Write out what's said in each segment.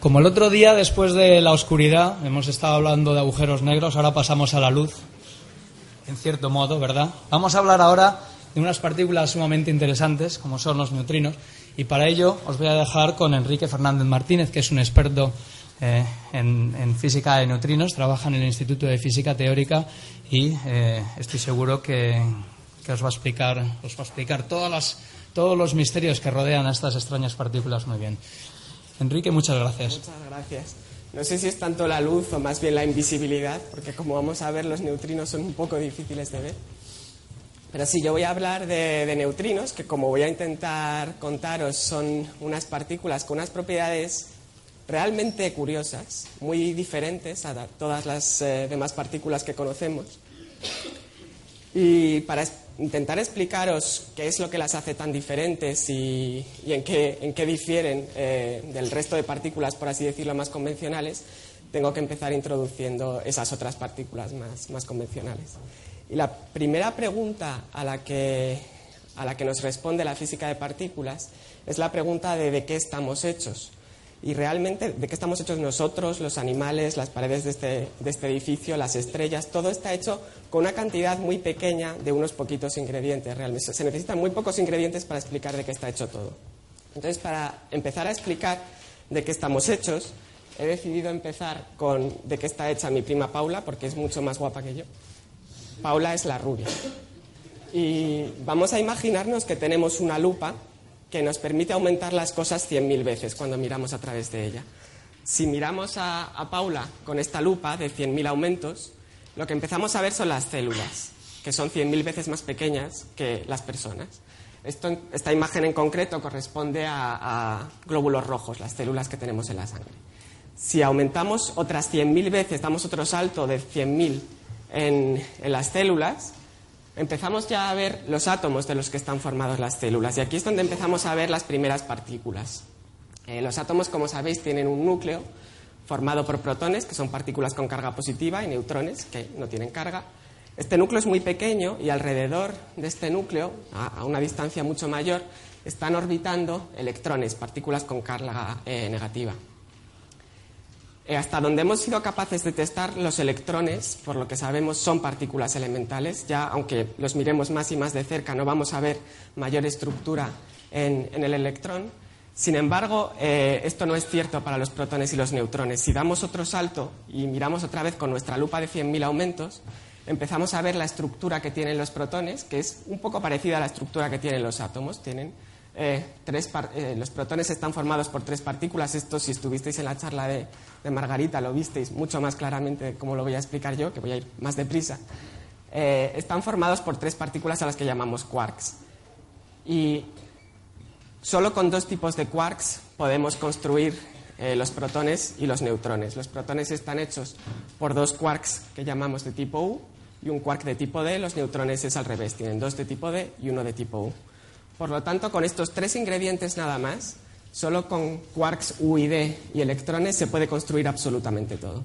Como el otro día, después de la oscuridad, hemos estado hablando de agujeros negros, ahora pasamos a la luz, en cierto modo, ¿verdad? Vamos a hablar ahora de unas partículas sumamente interesantes, como son los neutrinos, y para ello os voy a dejar con Enrique Fernández Martínez, que es un experto eh, en, física de neutrinos, trabaja en el Instituto de Física Teórica y eh, estoy seguro que, os va a explicar, os va a explicar todos los misterios que rodean a estas extrañas partículas muy bien. Enrique, muchas gracias. Muchas gracias. No sé si es tanto la luz o más bien la invisibilidad, porque como vamos a ver, los neutrinos son un poco difíciles de ver. Pero sí, yo voy a hablar de, neutrinos, que como voy a intentar contaros, son unas partículas con unas propiedades realmente curiosas, muy diferentes a todas las eh, demás partículas que conocemos. Y para intentar explicaros qué es lo que las hace tan diferentes y, en, qué, en, qué, difieren eh, del resto de partículas, por así decirlo, más convencionales, tengo que empezar introduciendo esas otras partículas más, más convencionales. Y la primera pregunta a la, que, a la que nos responde la física de partículas es la pregunta de de qué estamos hechos y realmente de qué estamos hechos nosotros, los animales, las paredes de este, de este, edificio, las estrellas, todo está hecho con una cantidad muy pequeña de unos poquitos ingredientes. Realmente se necesitan muy pocos ingredientes para explicar de qué está hecho todo. Entonces, para empezar a explicar de qué estamos hechos, he decidido empezar con de qué está hecha mi prima Paula, porque es mucho más guapa que yo. Paula es la rubia. Y vamos a imaginarnos que tenemos una lupa que nos permite aumentar las cosas 100.000 veces cuando miramos a través de ella. Si miramos a, Paula con esta lupa de 100.000 aumentos, lo que empezamos a ver son las células, que son 100.000 veces más pequeñas que las personas. esta imagen en concreto corresponde a, glóbulos rojos, las células que tenemos en la sangre. Si aumentamos otras 100.000 veces, damos otro salto de 100.000 en las células, empezamos ya a ver los átomos de los que están formados las células. Y aquí es donde empezamos a ver las primeras partículas. Eh, los átomos, como sabéis, tienen un núcleo formado por protones, que son partículas con carga positiva, y neutrones, que no tienen carga. Este núcleo es muy pequeño y alrededor de este núcleo, a, una distancia mucho mayor, están orbitando electrones, partículas con carga eh, negativa. Eh, hasta donde hemos sido capaces de testar los electrones, por lo que sabemos, son partículas elementales. Ya, aunque los miremos más y más de cerca, no vamos a ver mayor estructura en, el electrón. Sin embargo, eh, esto no es cierto para los protones y los neutrones. Si damos otro salto y miramos otra vez con nuestra lupa de 100.000 aumentos, empezamos a ver la estructura que tienen los protones, que es un poco parecida a la estructura que tienen los átomos. Tienen eh, eh, los protones están formados por tres partículas. Esto, si estuvisteis en la charla de, Margarita, lo visteis mucho más claramente como lo voy a explicar yo, que voy a ir más deprisa. Eh, están formados por tres partículas a las que llamamos quarks. Y solo con dos tipos de quarks podemos construir los protones y los neutrones. Los protones están hechos por dos quarks que llamamos de tipo U y un quark de tipo D. Los neutrones es al revés, tienen dos de tipo D y uno de tipo U. Por lo tanto, con estos tres ingredientes nada más, solo con quarks U y D y electrones se puede construir absolutamente todo.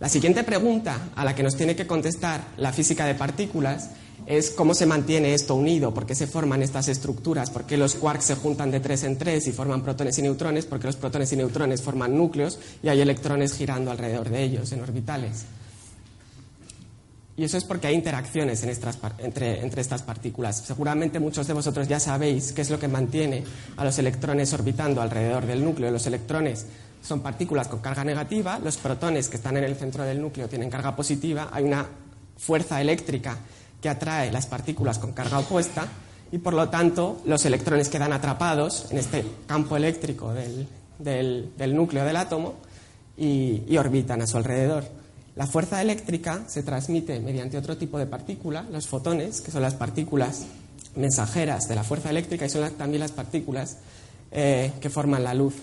La siguiente pregunta a la que nos tiene que contestar la física de partículas es cómo se mantiene esto unido, por qué se forman estas estructuras, por qué los quarks se juntan de tres en tres y forman protones y neutrones, por qué los protones y neutrones forman núcleos y hay electrones girando alrededor de ellos en orbitales. Y eso es porque hay interacciones entre, estas partículas. Seguramente muchos de vosotros ya sabéis qué es lo que mantiene a los electrones orbitando alrededor del núcleo. Los electrones son partículas con carga negativa, los protones que están en el centro del núcleo tienen carga positiva, hay una fuerza eléctrica que atrae las partículas con carga opuesta y por lo tanto los electrones quedan atrapados en este campo eléctrico del, núcleo del átomo y orbitan a su alrededor. La fuerza eléctrica se transmite mediante otro tipo de partícula, los fotones, que son las partículas mensajeras de la fuerza eléctrica y son también las partículas eh, que forman la luz.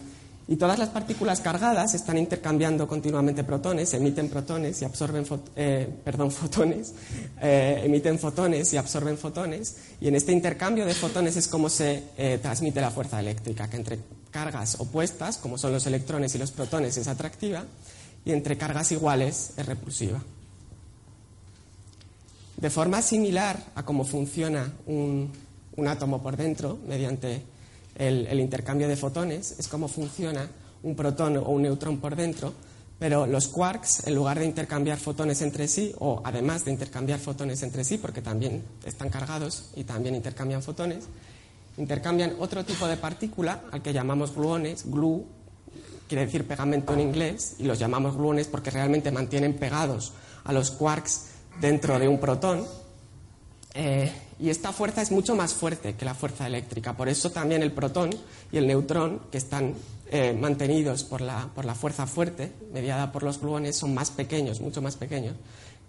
Y todas las partículas cargadas están intercambiando continuamente protones, emiten protones y absorben eh, perdón, fotones, eh, emiten fotones y absorben fotones. Y en este intercambio de fotones es como se transmite la fuerza eléctrica, que entre cargas opuestas, como son los electrones y los protones, es atractiva, y entre cargas iguales es repulsiva. De forma similar a cómo funciona un, átomo por dentro, mediante el, intercambio de fotones, es como funciona un protón o un neutrón por dentro, pero los quarks, en lugar de intercambiar fotones entre sí, o además de intercambiar fotones entre sí, porque también están cargados y también intercambian fotones, intercambian otro tipo de partícula al que llamamos gluones. Glue quiere decir pegamento en inglés, y los llamamos gluones porque realmente mantienen pegados a los quarks dentro de un protón. Eh, y esta fuerza es mucho más fuerte que la fuerza eléctrica. Por eso también el protón y el neutrón, que están eh, mantenidos por la, por la fuerza fuerte, mediada por los gluones, son más pequeños, mucho más pequeños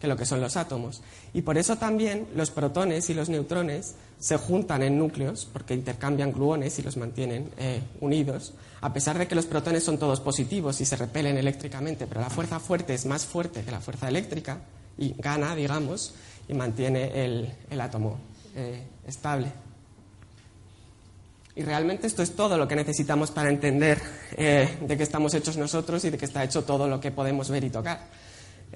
que lo que son los átomos. Y por eso también los protones y los neutrones se juntan en núcleos, porque intercambian gluones y los mantienen eh, unidos, a pesar de que los protones son todos positivos y se repelen eléctricamente, pero la fuerza fuerte es más fuerte que la fuerza eléctrica y gana, digamos, y mantiene el, átomo eh, estable. Y realmente esto es todo lo que necesitamos para entender eh, de qué estamos hechos nosotros y de qué está hecho todo lo que podemos ver y tocar.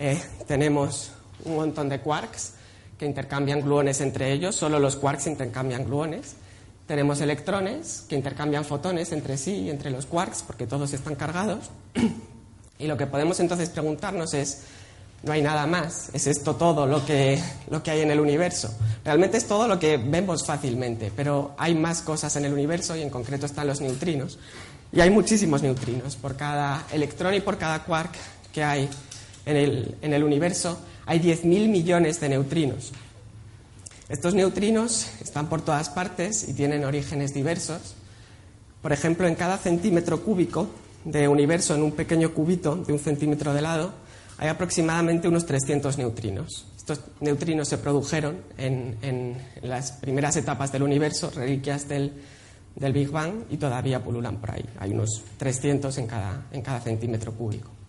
Eh, tenemos un montón de quarks que intercambian gluones entre ellos, solo los quarks intercambian gluones. Tenemos electrones que intercambian fotones entre sí y entre los quarks porque todos están cargados. Y lo que podemos entonces preguntarnos es, no hay nada más. ¿Es esto todo lo que, lo que hay en el universo? Realmente es todo lo que vemos fácilmente, pero hay más cosas en el universo y en concreto están los neutrinos. Y hay muchísimos neutrinos. Por cada electrón y por cada quark que hay en el, universo, hay 10.000 millones de neutrinos. Estos neutrinos están por todas partes y tienen orígenes diversos. Por ejemplo, en cada centímetro cúbico de universo, en un pequeño cubito de un centímetro de lado, hay aproximadamente unos 300 neutrinos. Estos neutrinos se produjeron en, las primeras etapas del universo, reliquias del, Big Bang, y todavía pululan por ahí. Hay unos 300 en cada, en cada centímetro cúbico.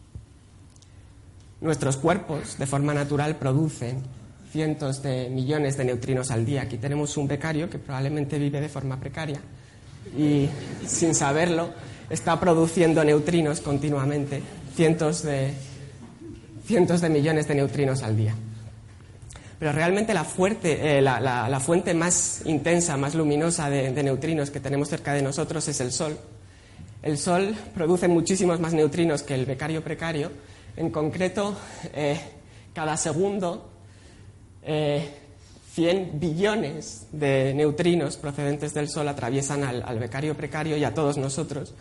Nuestros cuerpos, de forma natural, producen cientos de millones de neutrinos al día. Aquí tenemos un becario que probablemente vive de forma precaria y, sin saberlo, está produciendo neutrinos continuamente, cientos de, cientos de millones de neutrinos al día. Pero realmente la, eh, la, fuente más intensa, más luminosa de, neutrinos que tenemos cerca de nosotros es el Sol. El Sol produce muchísimos más neutrinos que el becario precario. En concreto, eh, cada segundo, 100 eh, billones de neutrinos procedentes del Sol atraviesan al, al becario precario y a todos nosotros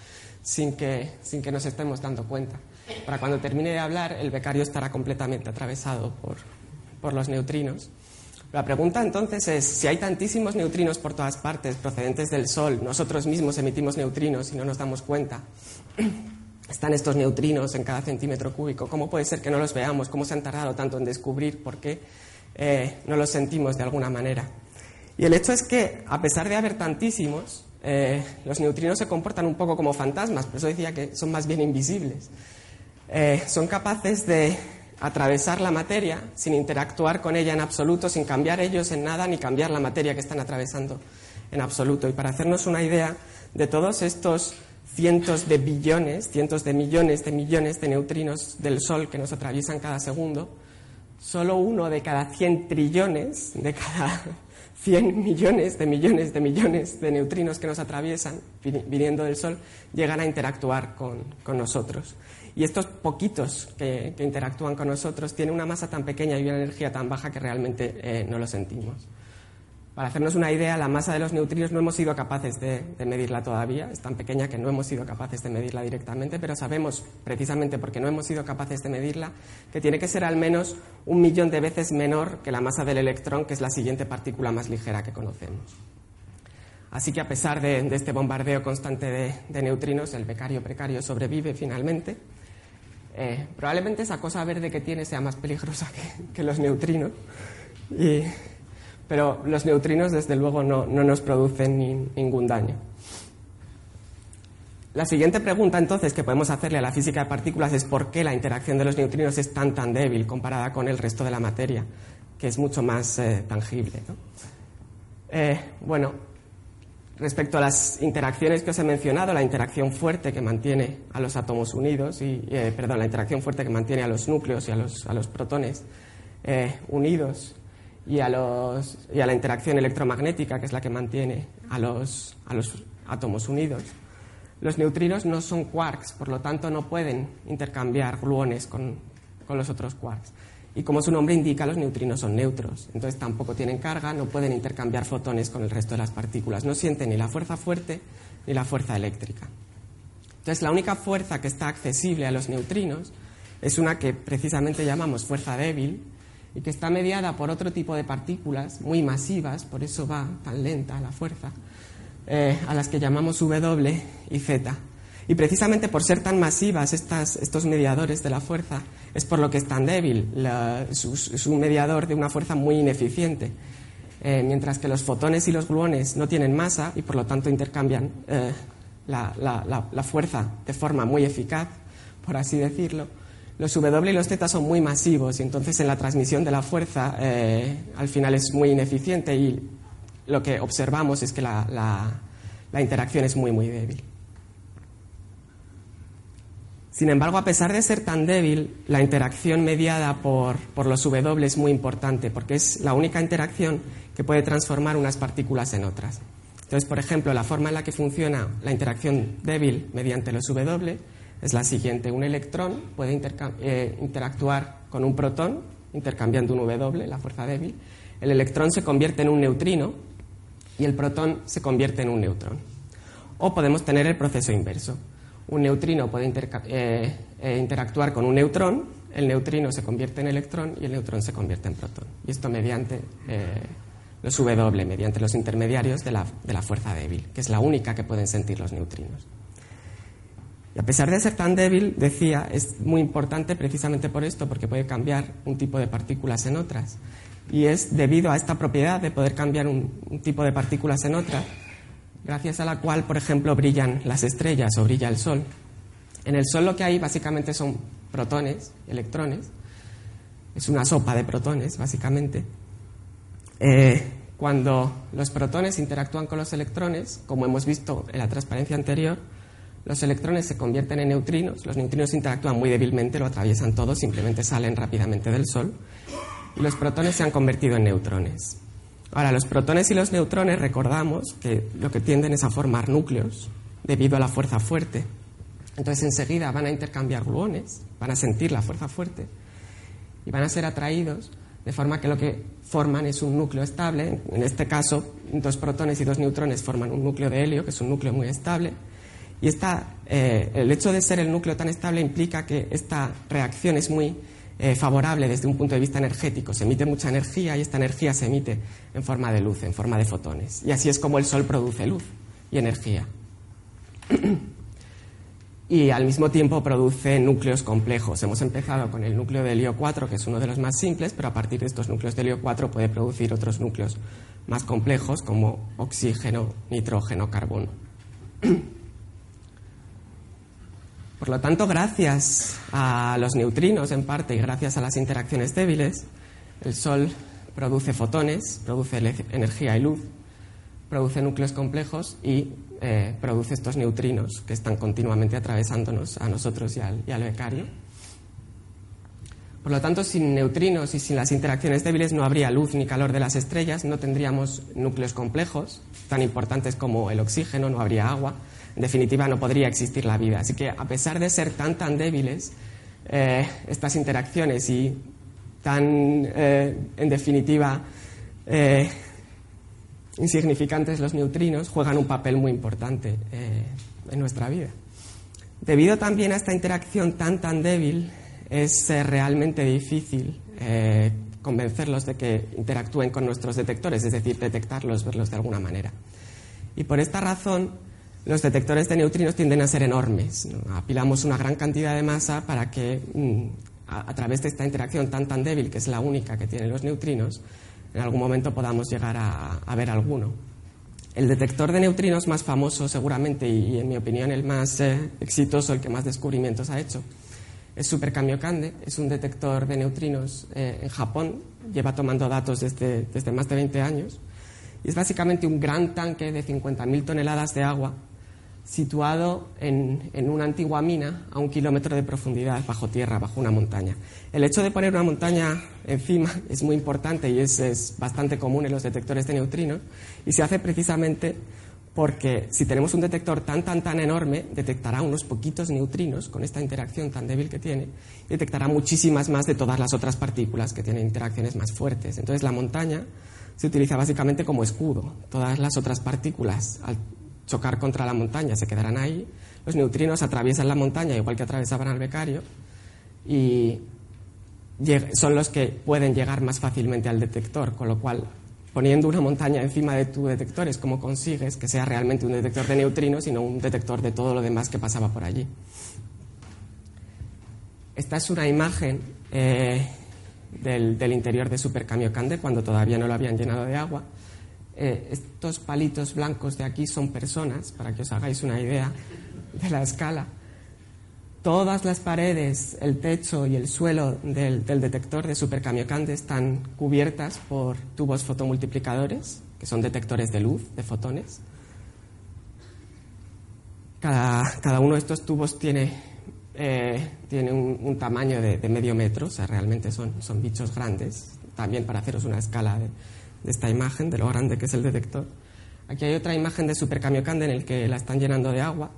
sin que, sin que nos estemos dando cuenta. Para cuando termine de hablar, el becario estará completamente atravesado por, por los neutrinos. La pregunta entonces es, si hay tantísimos neutrinos por todas partes procedentes del Sol, nosotros mismos emitimos neutrinos y no nos damos cuenta, están estos neutrinos en cada centímetro cúbico, ¿cómo puede ser que no los veamos? ¿Cómo se han tardado tanto en descubrir por qué eh, no los sentimos de alguna manera? Y el hecho es que, a pesar de haber tantísimos, eh, los neutrinos se comportan un poco como fantasmas, por eso decía que son más bien invisibles. Eh, son capaces de atravesar la materia sin interactuar con ella en absoluto, sin cambiar ellos en nada ni cambiar la materia que están atravesando en absoluto. Y para hacernos una idea de todos estos cientos de billones, cientos de millones de millones de neutrinos del Sol que nos atraviesan cada segundo, solo uno de cada 100 trillones, de cada 100 millones de millones de millones de neutrinos que nos atraviesan viniendo del Sol llegan a interactuar con, nosotros. Y estos poquitos que, interactúan con nosotros tienen una masa tan pequeña y una energía tan baja que realmente eh, no lo sentimos. Para hacernos una idea, la masa de los neutrinos no hemos sido capaces de, medirla todavía, es tan pequeña que no hemos sido capaces de medirla directamente, pero sabemos, precisamente porque no hemos sido capaces de medirla, que tiene que ser al menos un millón de veces menor que la masa del electrón, que es la siguiente partícula más ligera que conocemos. Así que a pesar de, este bombardeo constante de, neutrinos, el becario precario sobrevive finalmente. Eh, probablemente esa cosa verde que tiene sea más peligrosa que, los neutrinos. Pero los neutrinos desde luego no, nos producen ningún daño. La siguiente pregunta entonces que podemos hacerle a la física de partículas es por qué la interacción de los neutrinos es tan tan débil comparada con el resto de la materia, que es mucho más eh, tangible. Eh, bueno, respecto a las interacciones que os he mencionado, la interacción fuerte que mantiene a los átomos unidos, y, eh, perdón, la interacción fuerte que mantiene a los núcleos y a los, a los protones unidos y a, la interacción electromagnética, que es la que mantiene a los, a los átomos unidos. Los neutrinos no son quarks, por lo tanto no pueden intercambiar gluones con, con los otros quarks. Y como su nombre indica, los neutrinos son neutros, entonces tampoco tienen carga, no pueden intercambiar fotones con el resto de las partículas, no sienten ni la fuerza fuerte ni la fuerza eléctrica. Entonces, la única fuerza que está accesible a los neutrinos es una que precisamente llamamos fuerza débil y que está mediada por otro tipo de partículas muy masivas, por eso va tan lenta la fuerza, eh, a las que llamamos W y Z. Y precisamente por ser tan masivas estas, estos mediadores de la fuerza, es por lo que es tan débil. es, un mediador de una fuerza muy ineficiente. Eh, mientras que los fotones y los gluones no tienen masa y por lo tanto intercambian eh, la, fuerza de forma muy eficaz, por así decirlo, los W y los Z son muy masivos y entonces en la transmisión de la fuerza eh, al final es muy ineficiente y lo que observamos es que la, interacción es muy, muy débil. Sin embargo, a pesar de ser tan débil, la interacción mediada por, por, los W es muy importante porque es la única interacción que puede transformar unas partículas en otras. Entonces, por ejemplo, la forma en la que funciona la interacción débil mediante los W es la siguiente. Un electrón puede eh, interactuar con un protón intercambiando un W, la fuerza débil. El electrón se convierte en un neutrino y el protón se convierte en un neutrón. O podemos tener el proceso inverso. Un neutrino puede eh, eh, interactuar con un neutrón, el neutrino se convierte en electrón y el neutrón se convierte en protón. Y esto mediante los W mediante los intermediarios de la, de la, fuerza débil, que es la única que pueden sentir los neutrinos. Y a pesar de ser tan débil, decía, es muy importante precisamente por esto, porque puede cambiar un tipo de partículas en otras. Y es debido a esta propiedad de poder cambiar un, tipo de partículas en otras, gracias a la cual, por ejemplo, brillan las estrellas o brilla el Sol. En el Sol lo que hay básicamente son protones, electrones, es una sopa de protones, básicamente, eh, cuando los protones interactúan con los electrones, como hemos visto en la transparencia anterior, los electrones se convierten en neutrinos, los neutrinos interactúan muy débilmente, lo atraviesan todo, simplemente salen rápidamente del Sol, y los protones se han convertido en neutrones. Ahora, los protones y los neutrones recordamos que lo que tienden es a formar núcleos debido a la fuerza fuerte. Entonces enseguida van a intercambiar gluones, van a sentir la fuerza fuerte y van a ser atraídos de forma que lo que forman es un núcleo estable. En este caso, dos protones y dos neutrones forman un núcleo de helio, que es un núcleo muy estable. Y eh, el hecho de ser el núcleo tan estable implica que esta reacción es muy eh, favorable desde un punto de vista energético. Se emite mucha energía y esta energía se emite en forma de luz, en forma de fotones. Y así es como el Sol produce luz y energía. y al mismo tiempo produce núcleos complejos. Hemos empezado con el núcleo de helio 4, que es uno de los más simples, pero a partir de estos núcleos de helio 4 puede producir otros núcleos más complejos como oxígeno, nitrógeno, carbono. Por lo tanto, gracias a los neutrinos en parte y gracias a las interacciones débiles, el Sol produce fotones, produce energía y luz, produce núcleos complejos y eh, produce estos neutrinos que están continuamente atravesándonos a nosotros y al, y al becario. Por lo tanto, sin neutrinos y sin las interacciones débiles no habría luz ni calor de las estrellas, no tendríamos núcleos complejos tan importantes como el oxígeno, no habría agua. En definitiva, no podría existir la vida. Así que, a pesar de ser tan, tan débiles, eh, estas interacciones y tan, eh, en definitiva, insignificantes los neutrinos juegan un papel muy importante eh, en nuestra vida. Debido también a esta interacción tan tan débil, es eh, realmente difícil eh, convencerlos de que interactúen con nuestros detectores, es decir, detectarlos, verlos de alguna manera. Y por esta razón, los detectores de neutrinos tienden a ser enormes. Apilamos una gran cantidad de masa para que, mm, a, través de esta interacción tan tan débil, que es la única que tienen los neutrinos, en algún momento podamos llegar a, ver alguno. El detector de neutrinos más famoso seguramente y, en mi opinión el más eh, exitoso, el que más descubrimientos ha hecho, es Super Kamiokande. Es un detector de neutrinos eh, en Japón, lleva tomando datos desde, desde más de 20 años y es básicamente un gran tanque de 50.000 toneladas de agua situado en, una antigua mina a un kilómetro de profundidad bajo tierra, bajo una montaña. El hecho de poner una montaña encima es muy importante y es, bastante común en los detectores de neutrinos y se hace precisamente porque si tenemos un detector tan, tan, tan enorme, detectará unos poquitos neutrinos con esta interacción tan débil que tiene, detectará muchísimas más de todas las otras partículas que tienen interacciones más fuertes. Entonces la montaña se utiliza básicamente como escudo. Todas las otras partículas, chocar contra la montaña, se quedarán ahí. Los neutrinos atraviesan la montaña igual que atravesaban al becario y son los que pueden llegar más fácilmente al detector, con lo cual poniendo una montaña encima de tu detector es como consigues que sea realmente un detector de neutrinos y no un detector de todo lo demás que pasaba por allí. Esta es una imagen eh, del, interior de Super Kamiokande cuando todavía no lo habían llenado de agua. Eh, estos palitos blancos de aquí son personas, para que os hagáis una idea de la escala. Todas las paredes, el techo y el suelo del, detector de supercamiocande están cubiertas por tubos fotomultiplicadores, que son detectores de luz, de fotones. Cada, uno de estos tubos tiene, eh, tiene un, tamaño de, medio metro, o sea, realmente son, son bichos grandes. También para haceros una escala de, de esta imagen, de lo grande que es el detector. Aquí hay otra imagen de supercamiocande en el que la están llenando de agua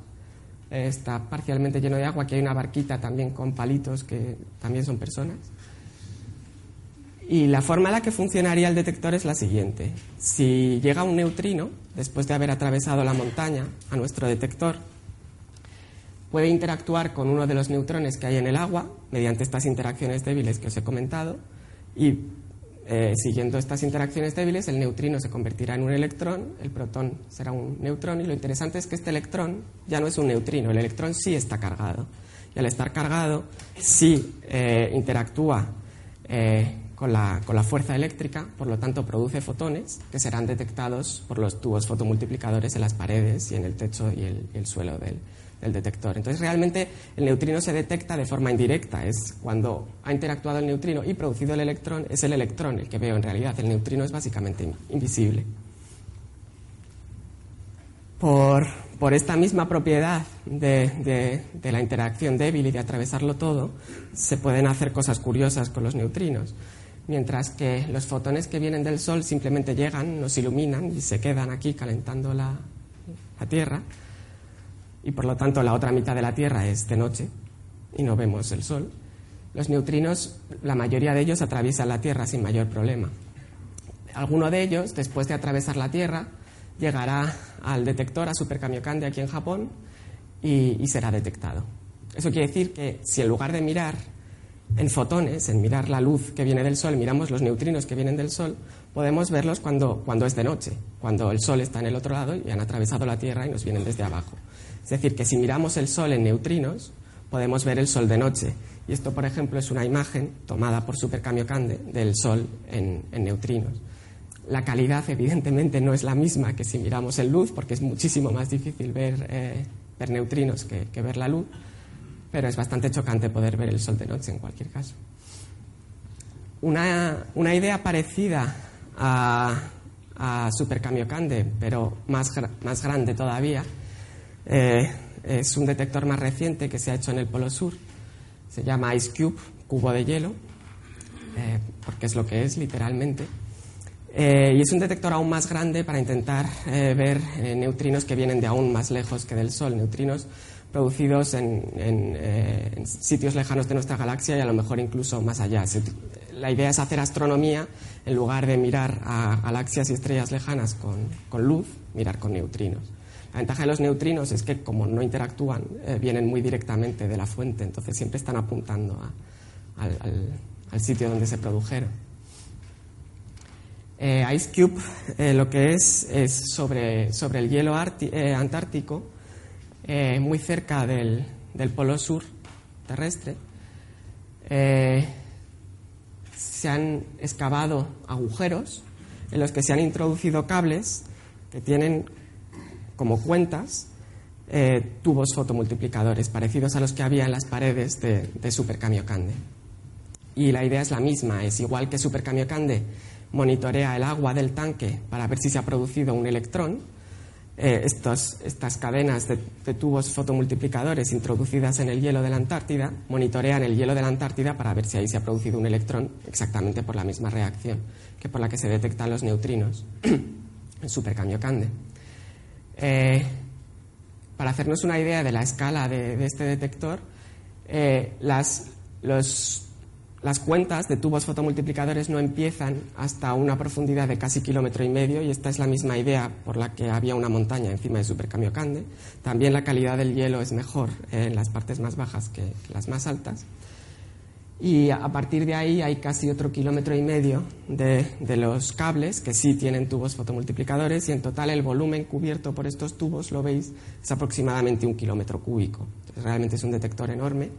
está parcialmente lleno de agua, aquí hay una barquita también con palitos que también son personas. Y la forma en la que funcionaría el detector es la siguiente. Si llega un neutrino, después de haber atravesado la montaña a nuestro detector, puede interactuar con uno de los neutrones que hay en el agua mediante estas interacciones débiles que os he comentado y eh, siguiendo estas interacciones débiles, el neutrino se convertirá en un electrón, el protón será un neutrón, y lo interesante es que este electrón ya no es un neutrino, el electrón sí está cargado. Y al estar cargado, sí eh, interactúa eh, con, la, fuerza eléctrica, por lo tanto produce fotones que serán detectados por los tubos fotomultiplicadores en las paredes y en el techo y el suelo del, el detector. Entonces, realmente el neutrino se detecta de forma indirecta. Es cuando ha interactuado el neutrino y producido el electrón, es el electrón el que veo en realidad. El neutrino es básicamente invisible. Por, esta misma propiedad de, de, la interacción débil y de atravesarlo todo, se pueden hacer cosas curiosas con los neutrinos. Mientras que los fotones que vienen del Sol simplemente llegan, nos iluminan y se quedan aquí calentando la, la Tierra, y por lo tanto la otra mitad de la Tierra es de noche y no vemos el Sol, los neutrinos, la mayoría de ellos atraviesan la Tierra sin mayor problema. Alguno de ellos, después de atravesar la Tierra, llegará al detector, a Super Kamiokande aquí en Japón, y, será detectado. Eso quiere decir que si en lugar de mirar en fotones, en mirar la luz que viene del Sol, miramos los neutrinos que vienen del Sol, podemos verlos cuando, cuando es de noche, cuando el Sol está en el otro lado y han atravesado la Tierra y nos vienen desde abajo. Es decir, que si miramos el Sol en neutrinos, podemos ver el Sol de noche. Y esto, por ejemplo, es una imagen tomada por Super Kamiokande del Sol en, neutrinos. La calidad, evidentemente, no es la misma que si miramos en luz, porque es muchísimo más difícil ver, eh, neutrinos que, ver la luz, pero es bastante chocante poder ver el Sol de noche en cualquier caso. Una, idea parecida a, a Super Kamiokande, pero más, más grande todavía, eh, es un detector más reciente que se ha hecho en el Polo Sur. Se llama Ice Cube, cubo de hielo, eh, porque es lo que es literalmente. Eh, y es un detector aún más grande para intentar ver neutrinos que vienen de aún más lejos que del Sol, neutrinos producidos en, sitios lejanos de nuestra galaxia y a lo mejor incluso más allá. la idea es hacer astronomía en lugar de mirar a galaxias y estrellas lejanas con luz, mirar con neutrinos. La ventaja de los neutrinos es que como no interactúan, eh, vienen muy directamente de la fuente, entonces siempre están apuntando al, sitio donde se produjeron. Eh, Ice Cube eh, lo que es es sobre, el hielo antártico, muy cerca del, polo sur terrestre. se han excavado agujeros en los que se han introducido cables que tienen como cuentas eh, tubos fotomultiplicadores parecidos a los que había en las paredes de, de Super Kamiokande. Y la idea es la misma, es igual que Super Kamiokande monitorea el agua del tanque para ver si se ha producido un electrón, eh, estas cadenas de, tubos fotomultiplicadores introducidas en el hielo de la Antártida monitorean el hielo de la Antártida para ver si ahí se ha producido un electrón exactamente por la misma reacción que por la que se detectan los neutrinos en Super Kamiokande. Eh, para hacernos una idea de la escala de, este detector, eh, las, las cuentas de tubos fotomultiplicadores no empiezan hasta una profundidad de casi kilómetro y medio y esta es la misma idea por la que había una montaña encima de Supercamiocande. También la calidad del hielo es mejor en las partes más bajas que las más altas y a partir de ahí hay casi otro kilómetro y medio de, los cables que sí tienen tubos fotomultiplicadores y en total el volumen cubierto por estos tubos, lo veis, es aproximadamente un kilómetro cúbico. realmente es un detector enorme.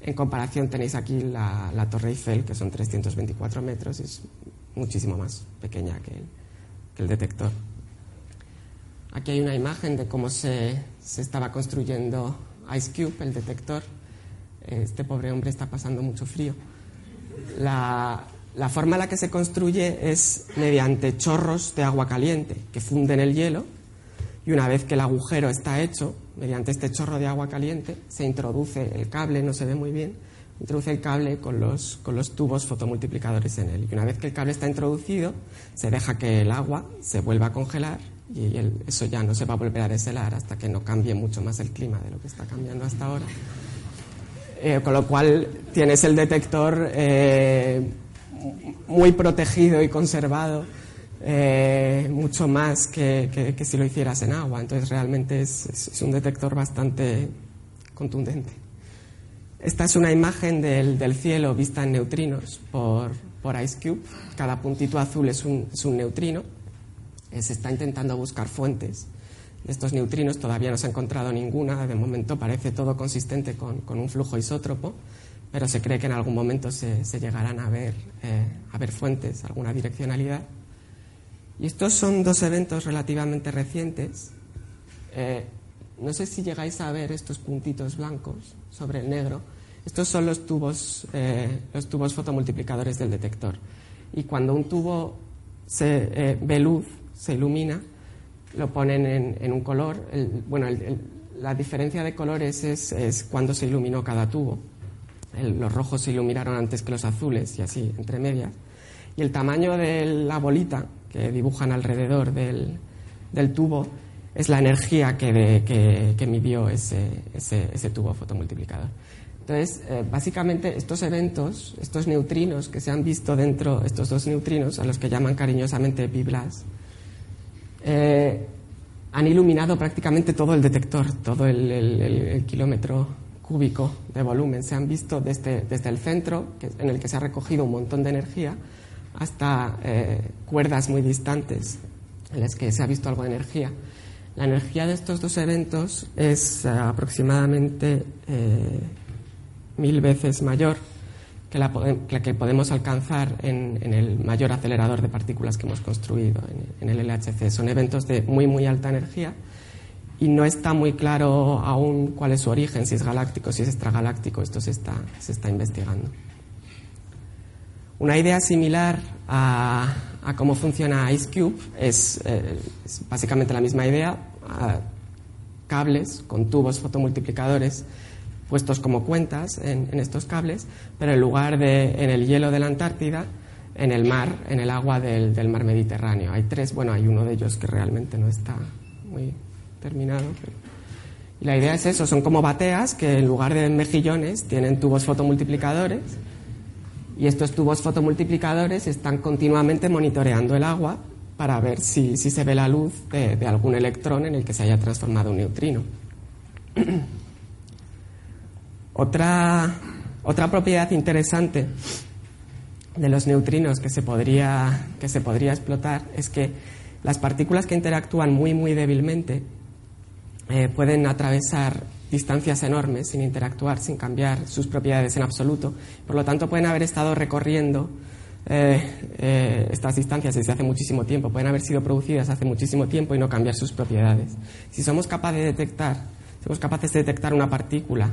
En comparación tenéis aquí la, Torre Eiffel, que son 324 metros, es muchísimo más pequeña que el, que el detector. Aquí hay una imagen de cómo se, se estaba construyendo Ice Cube, el detector este pobre hombre está pasando mucho frío. La, forma en la que se construye es mediante chorros de agua caliente que funden el hielo y una vez que el agujero está hecho, mediante este chorro de agua caliente, se introduce el cable, no se ve muy bien, introduce el cable con los, con los tubos fotomultiplicadores en él. Y una vez que el cable está introducido, se deja que el agua se vuelva a congelar y eso ya no se va a volver a deshelar hasta que no cambie mucho más el clima de lo que está cambiando hasta ahora. Eh, con lo cual tienes el detector eh, muy protegido y conservado, eh, mucho más que, si lo hicieras en agua. Entonces realmente es, un detector bastante contundente. Esta es una imagen del, cielo vista en neutrinos por, por IceCube. Cada puntito azul es un, es un neutrino. se está intentando buscar fuentes estos neutrinos todavía no se ha encontrado ninguna, de momento parece todo consistente con, un flujo isótropo, pero se cree que en algún momento se, llegarán a ver, eh, a ver fuentes, alguna direccionalidad. Y estos son dos eventos relativamente recientes. Eh, no sé si llegáis a ver estos puntitos blancos sobre el negro. Estos son los tubos, eh, los tubos fotomultiplicadores del detector. Y cuando un tubo se ve luz, se ilumina, lo ponen en, un color. bueno, la diferencia de colores es, cuando se iluminó cada tubo. los rojos se iluminaron antes que los azules y así, entre medias. Y el tamaño de la bolita que dibujan alrededor del, tubo es la energía que, midió ese, ese, tubo fotomultiplicador. Entonces, eh, básicamente estos eventos, estos neutrinos que se han visto dentro, estos dos neutrinos, a los que llaman cariñosamente epiblas, eh, han iluminado prácticamente todo el detector, todo el, kilómetro cúbico de volumen. Se han visto desde, desde el centro, en el que se ha recogido un montón de energía, hasta eh, cuerdas muy distantes en las que se ha visto algo de energía. La energía de estos dos eventos es eh, aproximadamente mil veces mayor que la, que podemos alcanzar en, el mayor acelerador de partículas que hemos construido, en, el LHC. Son eventos de muy, muy alta energía y no está muy claro aún cuál es su origen, si es galáctico, si es extragaláctico. Esto se está, se está investigando. Una idea similar a, cómo funciona IceCube es, eh, es, básicamente la misma idea, cables con tubos fotomultiplicadores puestos como cuentas en, estos cables, pero en lugar de en el hielo de la Antártida, en el mar, en el agua del, mar Mediterráneo. Hay tres, bueno, hay uno de ellos que realmente no está muy terminado. Y la idea es eso, son como bateas que en lugar de mejillones tienen tubos fotomultiplicadores y estos tubos fotomultiplicadores están continuamente monitoreando el agua para ver si, se ve la luz de, de algún electrón en el que se haya transformado un neutrino. Otra, propiedad interesante de los neutrinos que se, podría, que se podría explotar es que las partículas que interactúan muy, muy débilmente eh, pueden atravesar distancias enormes sin interactuar, sin cambiar sus propiedades en absoluto. Por lo tanto, pueden haber estado recorriendo eh, eh, estas distancias desde hace muchísimo tiempo, pueden haber sido producidas hace muchísimo tiempo y no cambiar sus propiedades. Si somos capaces de detectar, somos capaces de detectar una partícula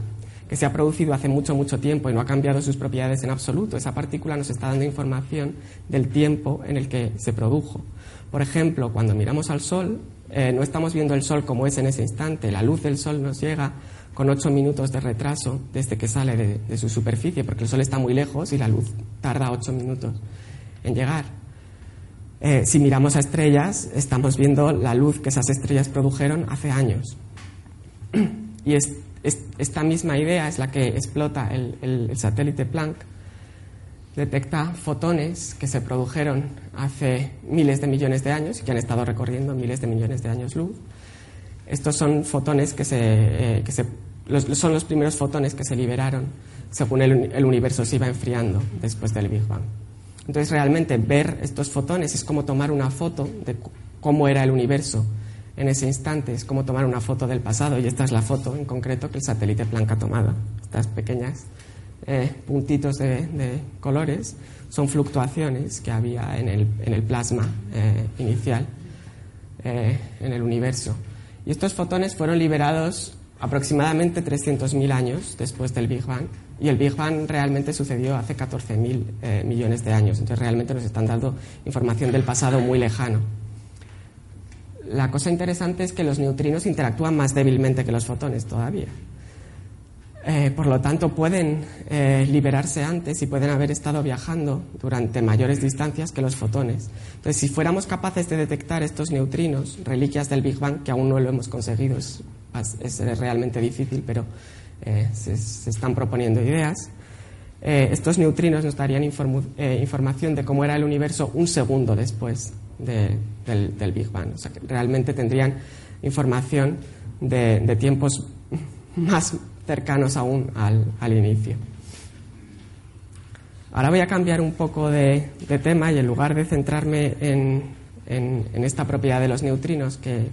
que se ha producido hace mucho, mucho tiempo y no ha cambiado sus propiedades en absoluto. Esa partícula nos está dando información del tiempo en el que se produjo. Por ejemplo, cuando miramos al Sol, eh, no estamos viendo el Sol como es en ese instante. La luz del Sol nos llega con ocho minutos de retraso desde que sale de, de su superficie, porque el Sol está muy lejos y la luz tarda ocho minutos en llegar. eh, si miramos a estrellas, estamos viendo la luz que esas estrellas produjeron hace años. Y esta misma idea es la que explota el, satélite Planck. Detecta fotones que se produjeron hace miles de millones de años y que han estado recorriendo miles de millones de años luz. Estos son fotones que se, eh, son los primeros fotones que se liberaron según el universo se iba enfriando después del Big Bang. Entonces realmente ver estos fotones es como tomar una foto de cómo era el universo en ese instante, es como tomar una foto del pasado y esta es la foto en concreto que el satélite Planck ha tomado. Estas pequeñas eh, puntitos de, colores son fluctuaciones que había en el, plasma eh, inicial eh, en el universo. Y estos fotones fueron liberados aproximadamente 300.000 años después del Big Bang y el Big Bang realmente sucedió hace 14.000 eh, millones de años. Entonces realmente nos están dando información del pasado muy lejano. La cosa interesante es que los neutrinos interactúan más débilmente que los fotones todavía. Eh, por lo tanto, pueden eh, liberarse antes y pueden haber estado viajando durante mayores distancias que los fotones. Entonces, si fuéramos capaces de detectar estos neutrinos, reliquias del Big Bang, que aún no lo hemos conseguido, es, realmente difícil, pero eh, se, están proponiendo ideas. Estos neutrinos nos darían información de cómo era el universo un segundo después del, Big Bang. O sea, que realmente tendrían información de, tiempos más cercanos aún al, inicio. Ahora voy a cambiar un poco de, tema y en lugar de centrarme en, esta propiedad de los neutrinos, que,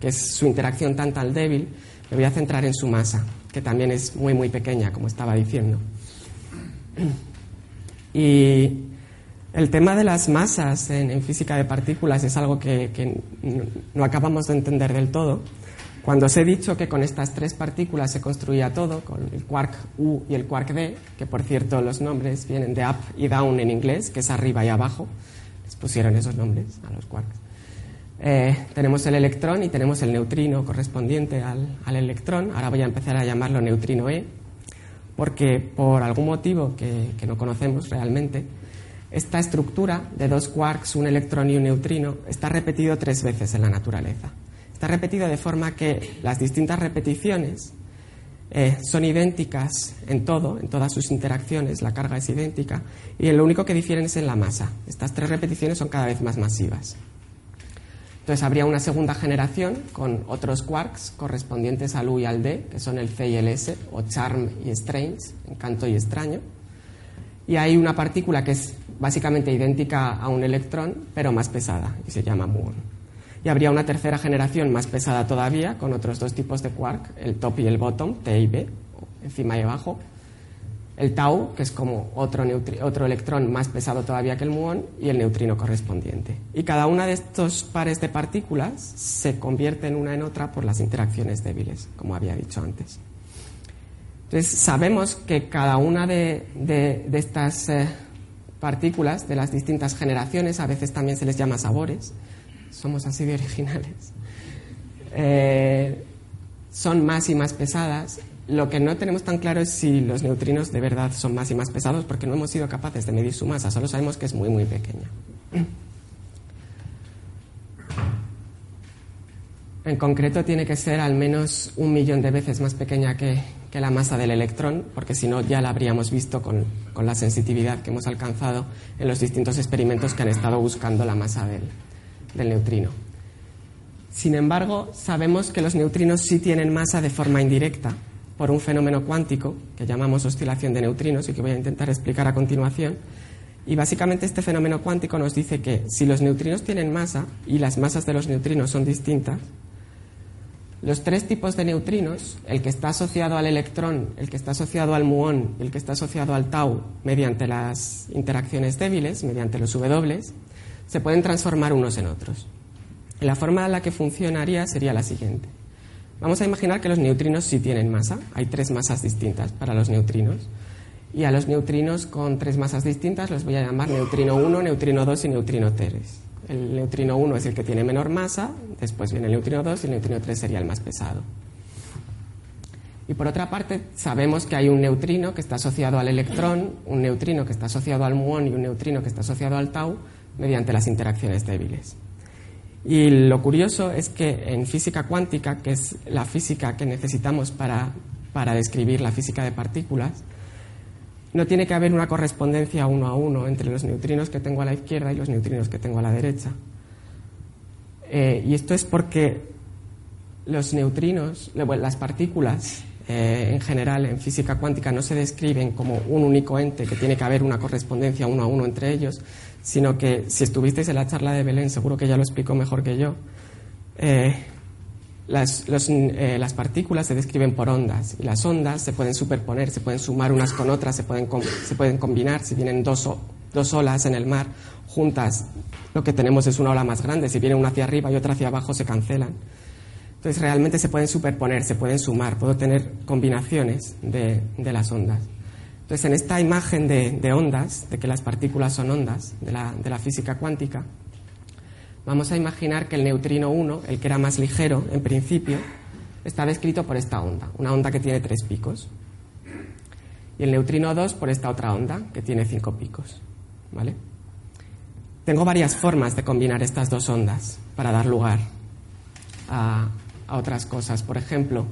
es su interacción tan tan débil, me voy a centrar en su masa que también es muy, muy pequeña, como estaba diciendo. Y el tema de las masas en, física de partículas es algo que, no acabamos de entender del todo. Cuando os he dicho que con estas tres partículas se construía todo, con el quark U y el quark D, que por cierto los nombres vienen de up y down en inglés, que es arriba y abajo, les pusieron esos nombres a los quarks. Eh, tenemos el electrón y tenemos el neutrino correspondiente al, electrón. Ahora voy a empezar a llamarlo neutrino E, porque por algún motivo que, no conocemos realmente, esta estructura de dos quarks, un electrón y un neutrino, está repetido tres veces en la naturaleza. Está repetido de forma que las distintas repeticiones eh, son idénticas en todo, en todas sus interacciones, la carga es idéntica, y lo único que difieren es en la masa. Estas tres repeticiones son cada vez más masivas. Entonces habría una segunda generación con otros quarks correspondientes al U y al D, que son el C y el S, o charm y strange, encanto y extraño. Y hay una partícula que es básicamente idéntica a un electrón, pero más pesada, y se llama muón. Y habría una tercera generación más pesada todavía, con otros dos tipos de quark, el top y el bottom, T y B, encima y abajo, el tau, que es como otro, otro electrón más pesado todavía que el muón, y el neutrino correspondiente. Y cada una de estos pares de partículas se convierte en una en otra por las interacciones débiles, como había dicho antes. Entonces, sabemos que cada una de, estas eh, partículas, de las distintas generaciones, a veces también se les llama sabores, somos así de originales, eh, son más y más pesadas lo que no tenemos tan claro es si los neutrinos de verdad son más y más pesados porque no hemos sido capaces de medir su masa, solo sabemos que es muy, muy pequeña. En concreto tiene que ser al menos un millón de veces más pequeña que, la masa del electrón, porque si no ya la habríamos visto con, la sensitividad que hemos alcanzado en los distintos experimentos que han estado buscando la masa del neutrino. Sin embargo, sabemos que los neutrinos sí tienen masa de forma indirecta, por un fenómeno cuántico que llamamos oscilación de neutrinos y que voy a intentar explicar a continuación. Y básicamente este fenómeno cuántico nos dice que si los neutrinos tienen masa y las masas de los neutrinos son distintas, los tres tipos de neutrinos, el que está asociado al electrón, el que está asociado al muón y el que está asociado al tau mediante las interacciones débiles, mediante los W, se pueden transformar unos en otros. La forma en la que funcionaría sería la siguiente. Vamos a imaginar que los neutrinos sí tienen masa. Hay tres masas distintas para los neutrinos. Y a los neutrinos con tres masas distintas los voy a llamar neutrino 1, neutrino 2 y neutrino 3. El neutrino 1 es el que tiene menor masa, después viene el neutrino 2 y el neutrino 3 sería el más pesado. Y por otra parte, sabemos que hay un neutrino que está asociado al electrón, un neutrino que está asociado al muón y un neutrino que está asociado al tau, mediante las interacciones débiles. Y lo curioso es que en física cuántica, que es la física que necesitamos para, para describir la física de partículas, no tiene que haber una correspondencia uno a uno entre los neutrinos que tengo a la izquierda y los neutrinos que tengo a la derecha. Eh, y esto es porque los neutrinos, las partículas, eh, en general en física cuántica no se describen como un único ente que tiene que haber una correspondencia uno a uno entre ellos, sino que si estuvisteis en la charla de Belén, seguro que ya lo explicó mejor que yo, eh, las, eh, las, partículas se describen por ondas y las ondas se pueden superponer, se pueden sumar unas con otras, se pueden, se pueden combinar. Si vienen dos, dos olas en el mar juntas, lo que tenemos es una ola más grande. Si viene una hacia arriba y otra hacia abajo, se cancelan. Entonces realmente se pueden superponer, se pueden sumar, puedo tener combinaciones de, las ondas. Entonces en esta imagen de, ondas, de que las partículas son ondas de la, de la física cuántica, vamos a imaginar que el neutrino 1, el que era más ligero en principio, está descrito por esta onda, una onda que tiene tres picos. Y el neutrino 2 por esta otra onda, que tiene cinco picos. ¿Vale? Tengo varias formas de combinar estas dos ondas para dar lugar a, a otras cosas. Por ejemplo,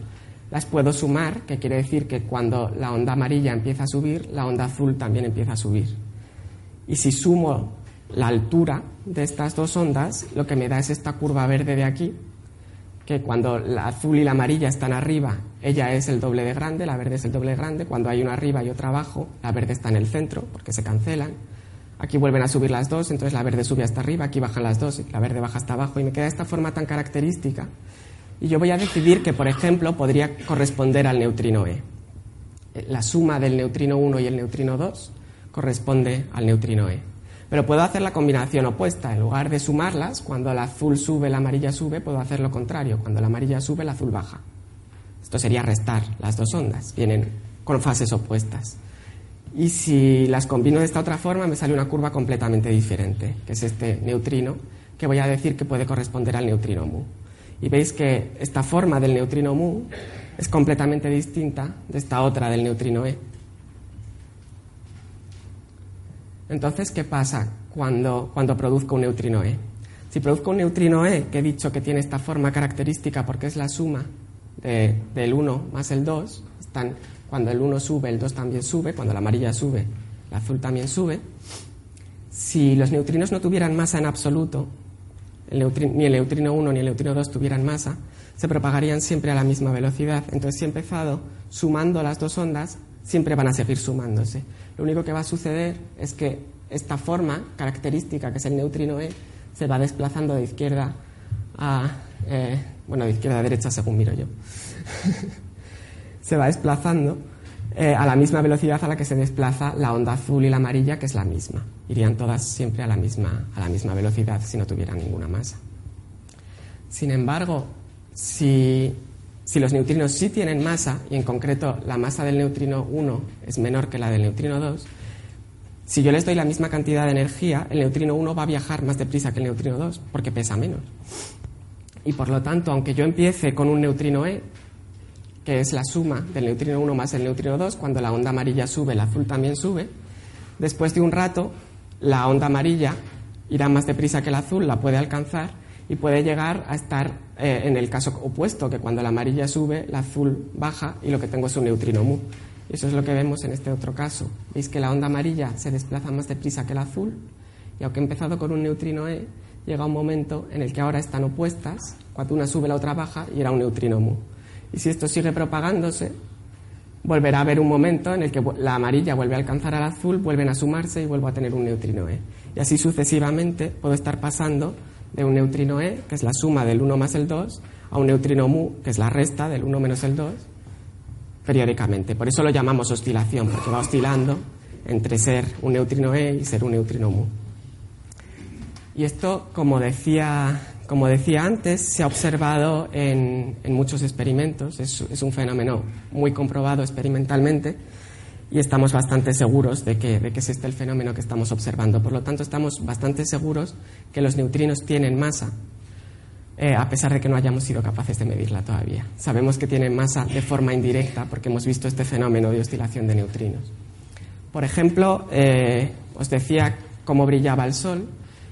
las puedo sumar, que quiere decir que cuando la onda amarilla empieza a subir, la onda azul también empieza a subir. Y si sumo la altura de estas dos ondas, lo que me da es esta curva verde de aquí, que cuando la azul y la amarilla están arriba, ella es el doble de grande, la verde es el doble de grande, cuando hay una arriba y otra abajo, la verde está en el centro, porque se cancelan. Aquí vuelven a subir las dos, entonces la verde sube hasta arriba, aquí bajan las dos, la verde baja hasta abajo, y me queda esta forma tan característica y yo voy a decidir que, por ejemplo, podría corresponder al neutrino E. La suma del neutrino 1 y el neutrino 2 corresponde al neutrino E. Pero puedo hacer la combinación opuesta. En lugar de sumarlas, cuando el azul sube, la amarilla sube, puedo hacer lo contrario. Cuando la amarilla sube, el azul baja. Esto sería restar las dos ondas. Vienen con fases opuestas. Y si las combino de esta otra forma, me sale una curva completamente diferente, que es este neutrino, que voy a decir que puede corresponder al neutrino mu y veis que esta forma del neutrino mu es completamente distinta de esta otra del neutrino E. Entonces, ¿qué pasa cuando, cuando produzco un neutrino E? Si produzco un neutrino E, que he dicho que tiene esta forma característica porque es la suma del 1 más el 2, están, cuando el 1 sube, el 2 también sube, cuando la amarilla sube, el azul también sube. Si los neutrinos no tuvieran masa en absoluto, ni el neutrino 1 ni el neutrino 2 tuvieran masa, se propagarían siempre a la misma velocidad. Entonces, si he empezado sumando las dos ondas, siempre van a seguir sumándose. Lo único que va a suceder es que esta forma característica, que es el neutrino E, se va desplazando de izquierda a. Eh, bueno, de izquierda a derecha, según miro yo. se va desplazando eh, a la misma velocidad a la que se desplaza la onda azul y la amarilla, que es la misma. Irían todas siempre a la misma, a la misma velocidad si no tuvieran ninguna masa. Sin embargo, si, si los neutrinos sí tienen masa, y en concreto la masa del neutrino 1 es menor que la del neutrino 2, si yo les doy la misma cantidad de energía, el neutrino 1 va a viajar más deprisa que el neutrino 2, porque pesa menos. Y por lo tanto, aunque yo empiece con un neutrino E, que es la suma del neutrino 1 más el neutrino 2, cuando la onda amarilla sube, el azul también sube. Después de un rato, la onda amarilla irá más deprisa que el azul, la puede alcanzar y puede llegar a estar eh, en el caso opuesto, que cuando la amarilla sube, el azul baja y lo que tengo es un neutrino mu. Eso es lo que vemos en este otro caso. Veis que la onda amarilla se desplaza más deprisa que el azul y aunque he empezado con un neutrino E, llega un momento en el que ahora están opuestas, cuando una sube la otra baja y era un neutrino mu. Y si esto sigue propagándose, volverá a haber un momento en el que la amarilla vuelve a alcanzar al azul, vuelven a sumarse y vuelvo a tener un neutrino E. Y así sucesivamente puedo estar pasando de un neutrino E, que es la suma del 1 más el 2, a un neutrino mu, que es la resta del 1 menos el 2, periódicamente. Por eso lo llamamos oscilación, porque va oscilando entre ser un neutrino E y ser un neutrino mu. Y esto, como decía como decía antes, se ha observado en, muchos experimentos, es, un fenómeno muy comprobado experimentalmente y estamos bastante seguros de que, de que es este el fenómeno que estamos observando. Por lo tanto, estamos bastante seguros que los neutrinos tienen masa, eh, a pesar de que no hayamos sido capaces de medirla todavía. Sabemos que tienen masa de forma indirecta porque hemos visto este fenómeno de oscilación de neutrinos. Por ejemplo, eh, os decía cómo brillaba el Sol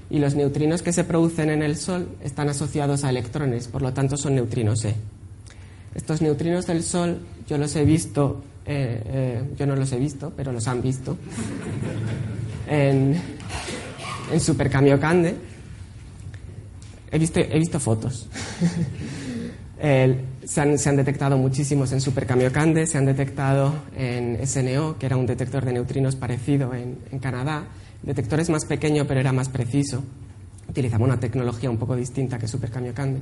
y los neutrinos que se producen en el Sol están asociados a electrones, por lo tanto son neutrinos E. Estos neutrinos del Sol yo los he visto, eh, eh, yo no los he visto, pero los han visto, en, en Super Kamiokande. He visto, he visto fotos. se, han, detectado muchísimos en Super Kamiokande, se han detectado en SNO, que era un detector de neutrinos parecido en, Canadá. El detector es más pequeño, pero era más preciso. Utilizaba una tecnología un poco distinta que Super Kamiokande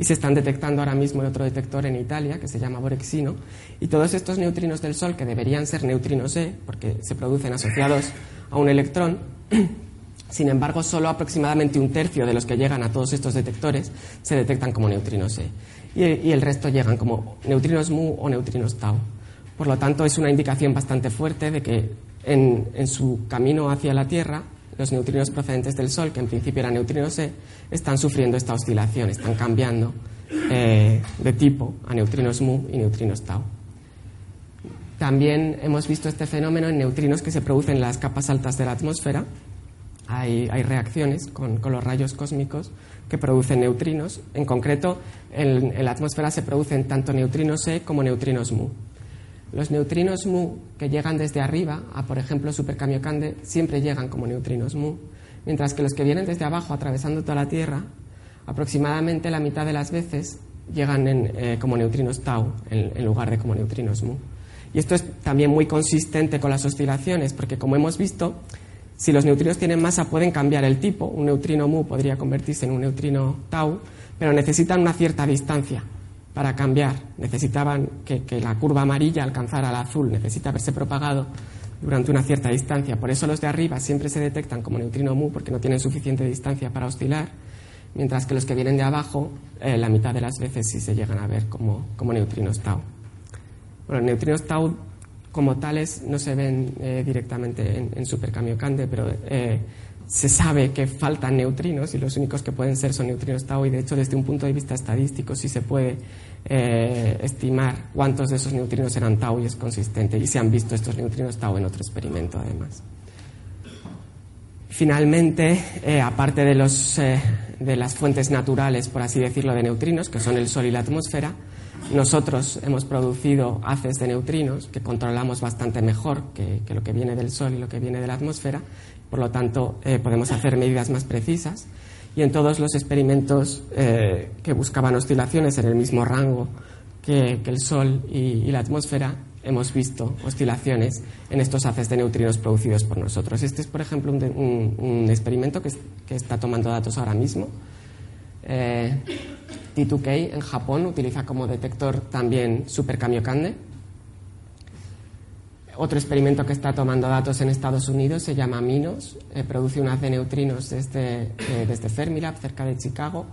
y se están detectando ahora mismo en otro detector en Italia que se llama Borexino. Y todos estos neutrinos del Sol, que deberían ser neutrinos E, porque se producen asociados a un electrón, sin embargo, solo aproximadamente un tercio de los que llegan a todos estos detectores se detectan como neutrinos E. Y, el resto llegan como neutrinos mu o neutrinos tau. Por lo tanto, es una indicación bastante fuerte de que en, en su camino hacia la Tierra los neutrinos procedentes del Sol, que en principio eran neutrinos E, están sufriendo esta oscilación, están cambiando eh, de tipo a neutrinos mu y neutrinos tau. También hemos visto este fenómeno en neutrinos que se producen en las capas altas de la atmósfera. Hay, reacciones con, los rayos cósmicos que producen neutrinos. En concreto, en, en la atmósfera se producen tanto neutrinos E como neutrinos mu. Los neutrinos mu que llegan desde arriba, a por ejemplo Super Kamiokande, siempre llegan como neutrinos mu, mientras que los que vienen desde abajo atravesando toda la Tierra, aproximadamente la mitad de las veces llegan eh, como neutrinos tau en, lugar de como neutrinos mu. Y esto es también muy consistente con las oscilaciones, porque como hemos visto, si los neutrinos tienen masa pueden cambiar el tipo. Un neutrino mu podría convertirse en un neutrino tau, pero necesitan una cierta distancia para cambiar. Necesitaban que, la curva amarilla alcanzara la azul, necesita haberse propagado durante una cierta distancia. Por eso los de arriba siempre se detectan como neutrino mu porque no tienen suficiente distancia para oscilar, mientras que los que vienen de abajo, eh, la mitad de las veces sí se llegan a ver como, neutrinos tau. Bueno, neutrinos tau como tales no se ven eh, directamente en, en Super Kamiokande, pero eh, se sabe que faltan neutrinos y los únicos que pueden ser son neutrinos tau y de hecho desde un punto de vista estadístico sí se puede eh, estimar cuántos de esos neutrinos eran tau y es consistente y se han visto estos neutrinos tau en otro experimento además. Finalmente, eh, aparte de, los, eh, de las fuentes naturales, por así decirlo, de neutrinos, que son el Sol y la atmósfera, nosotros hemos producido haces de neutrinos que controlamos bastante mejor que, lo que viene del Sol y lo que viene de la atmósfera por lo tanto, eh, podemos hacer medidas más precisas. Y en todos los experimentos eh, que buscaban oscilaciones en el mismo rango que, el Sol y, la atmósfera, hemos visto oscilaciones en estos haces de neutrinos producidos por nosotros. Este es, por ejemplo, un, experimento que, está tomando datos ahora mismo. Eh, T2K en Japón utiliza como detector también Super Kamiokande otro experimento que está tomando datos en Estados Unidos se llama MINOS, eh, produce un haz de neutrinos desde, eh, desde Fermilab, cerca de Chicago,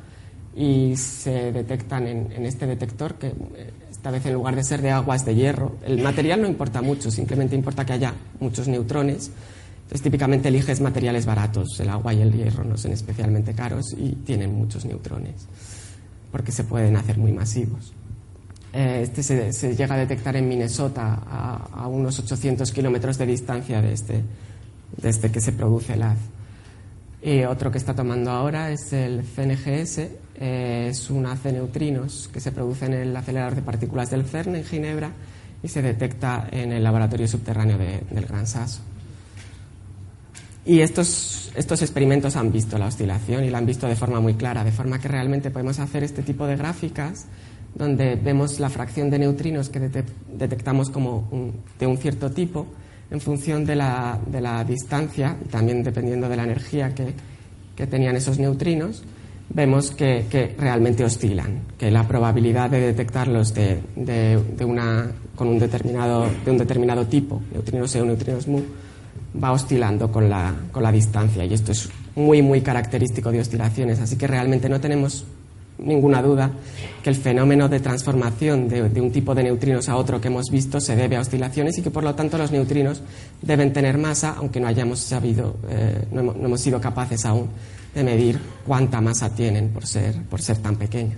y se detectan en, este detector, que eh, esta vez en lugar de ser de agua es de hierro. El material no importa mucho, simplemente importa que haya muchos neutrones. Entonces, típicamente eliges materiales baratos, el agua y el hierro no son especialmente caros y tienen muchos neutrones, porque se pueden hacer muy masivos. Eh, este se, llega a detectar en Minnesota a, unos 800 kilómetros de distancia de este, de este que se produce el haz. Y otro que está tomando ahora es el CNGS, eh, es un haz de neutrinos que se produce en el acelerador de partículas del CERN en Ginebra y se detecta en el laboratorio subterráneo del Gran Sasso. Y estos, estos experimentos han visto la oscilación y la han visto de forma muy clara, de forma que realmente podemos hacer este tipo de gráficas donde vemos la fracción de neutrinos que detectamos como de un cierto tipo en función de la, de la, distancia y también dependiendo de la energía que, que tenían esos neutrinos, vemos que, que, realmente oscilan, que la probabilidad de detectarlos de, de, una, con un determinado, de un determinado tipo, neutrinos E o neutrinos mu, va oscilando con la, con la distancia y esto es muy, muy característico de oscilaciones, así que realmente no tenemos ninguna duda que el fenómeno de transformación de, un tipo de neutrinos a otro que hemos visto se debe a oscilaciones y que por lo tanto los neutrinos deben tener masa, aunque no hayamos sabido, eh, no, hemos, sido capaces aún de medir cuánta masa tienen por ser, por ser tan pequeños.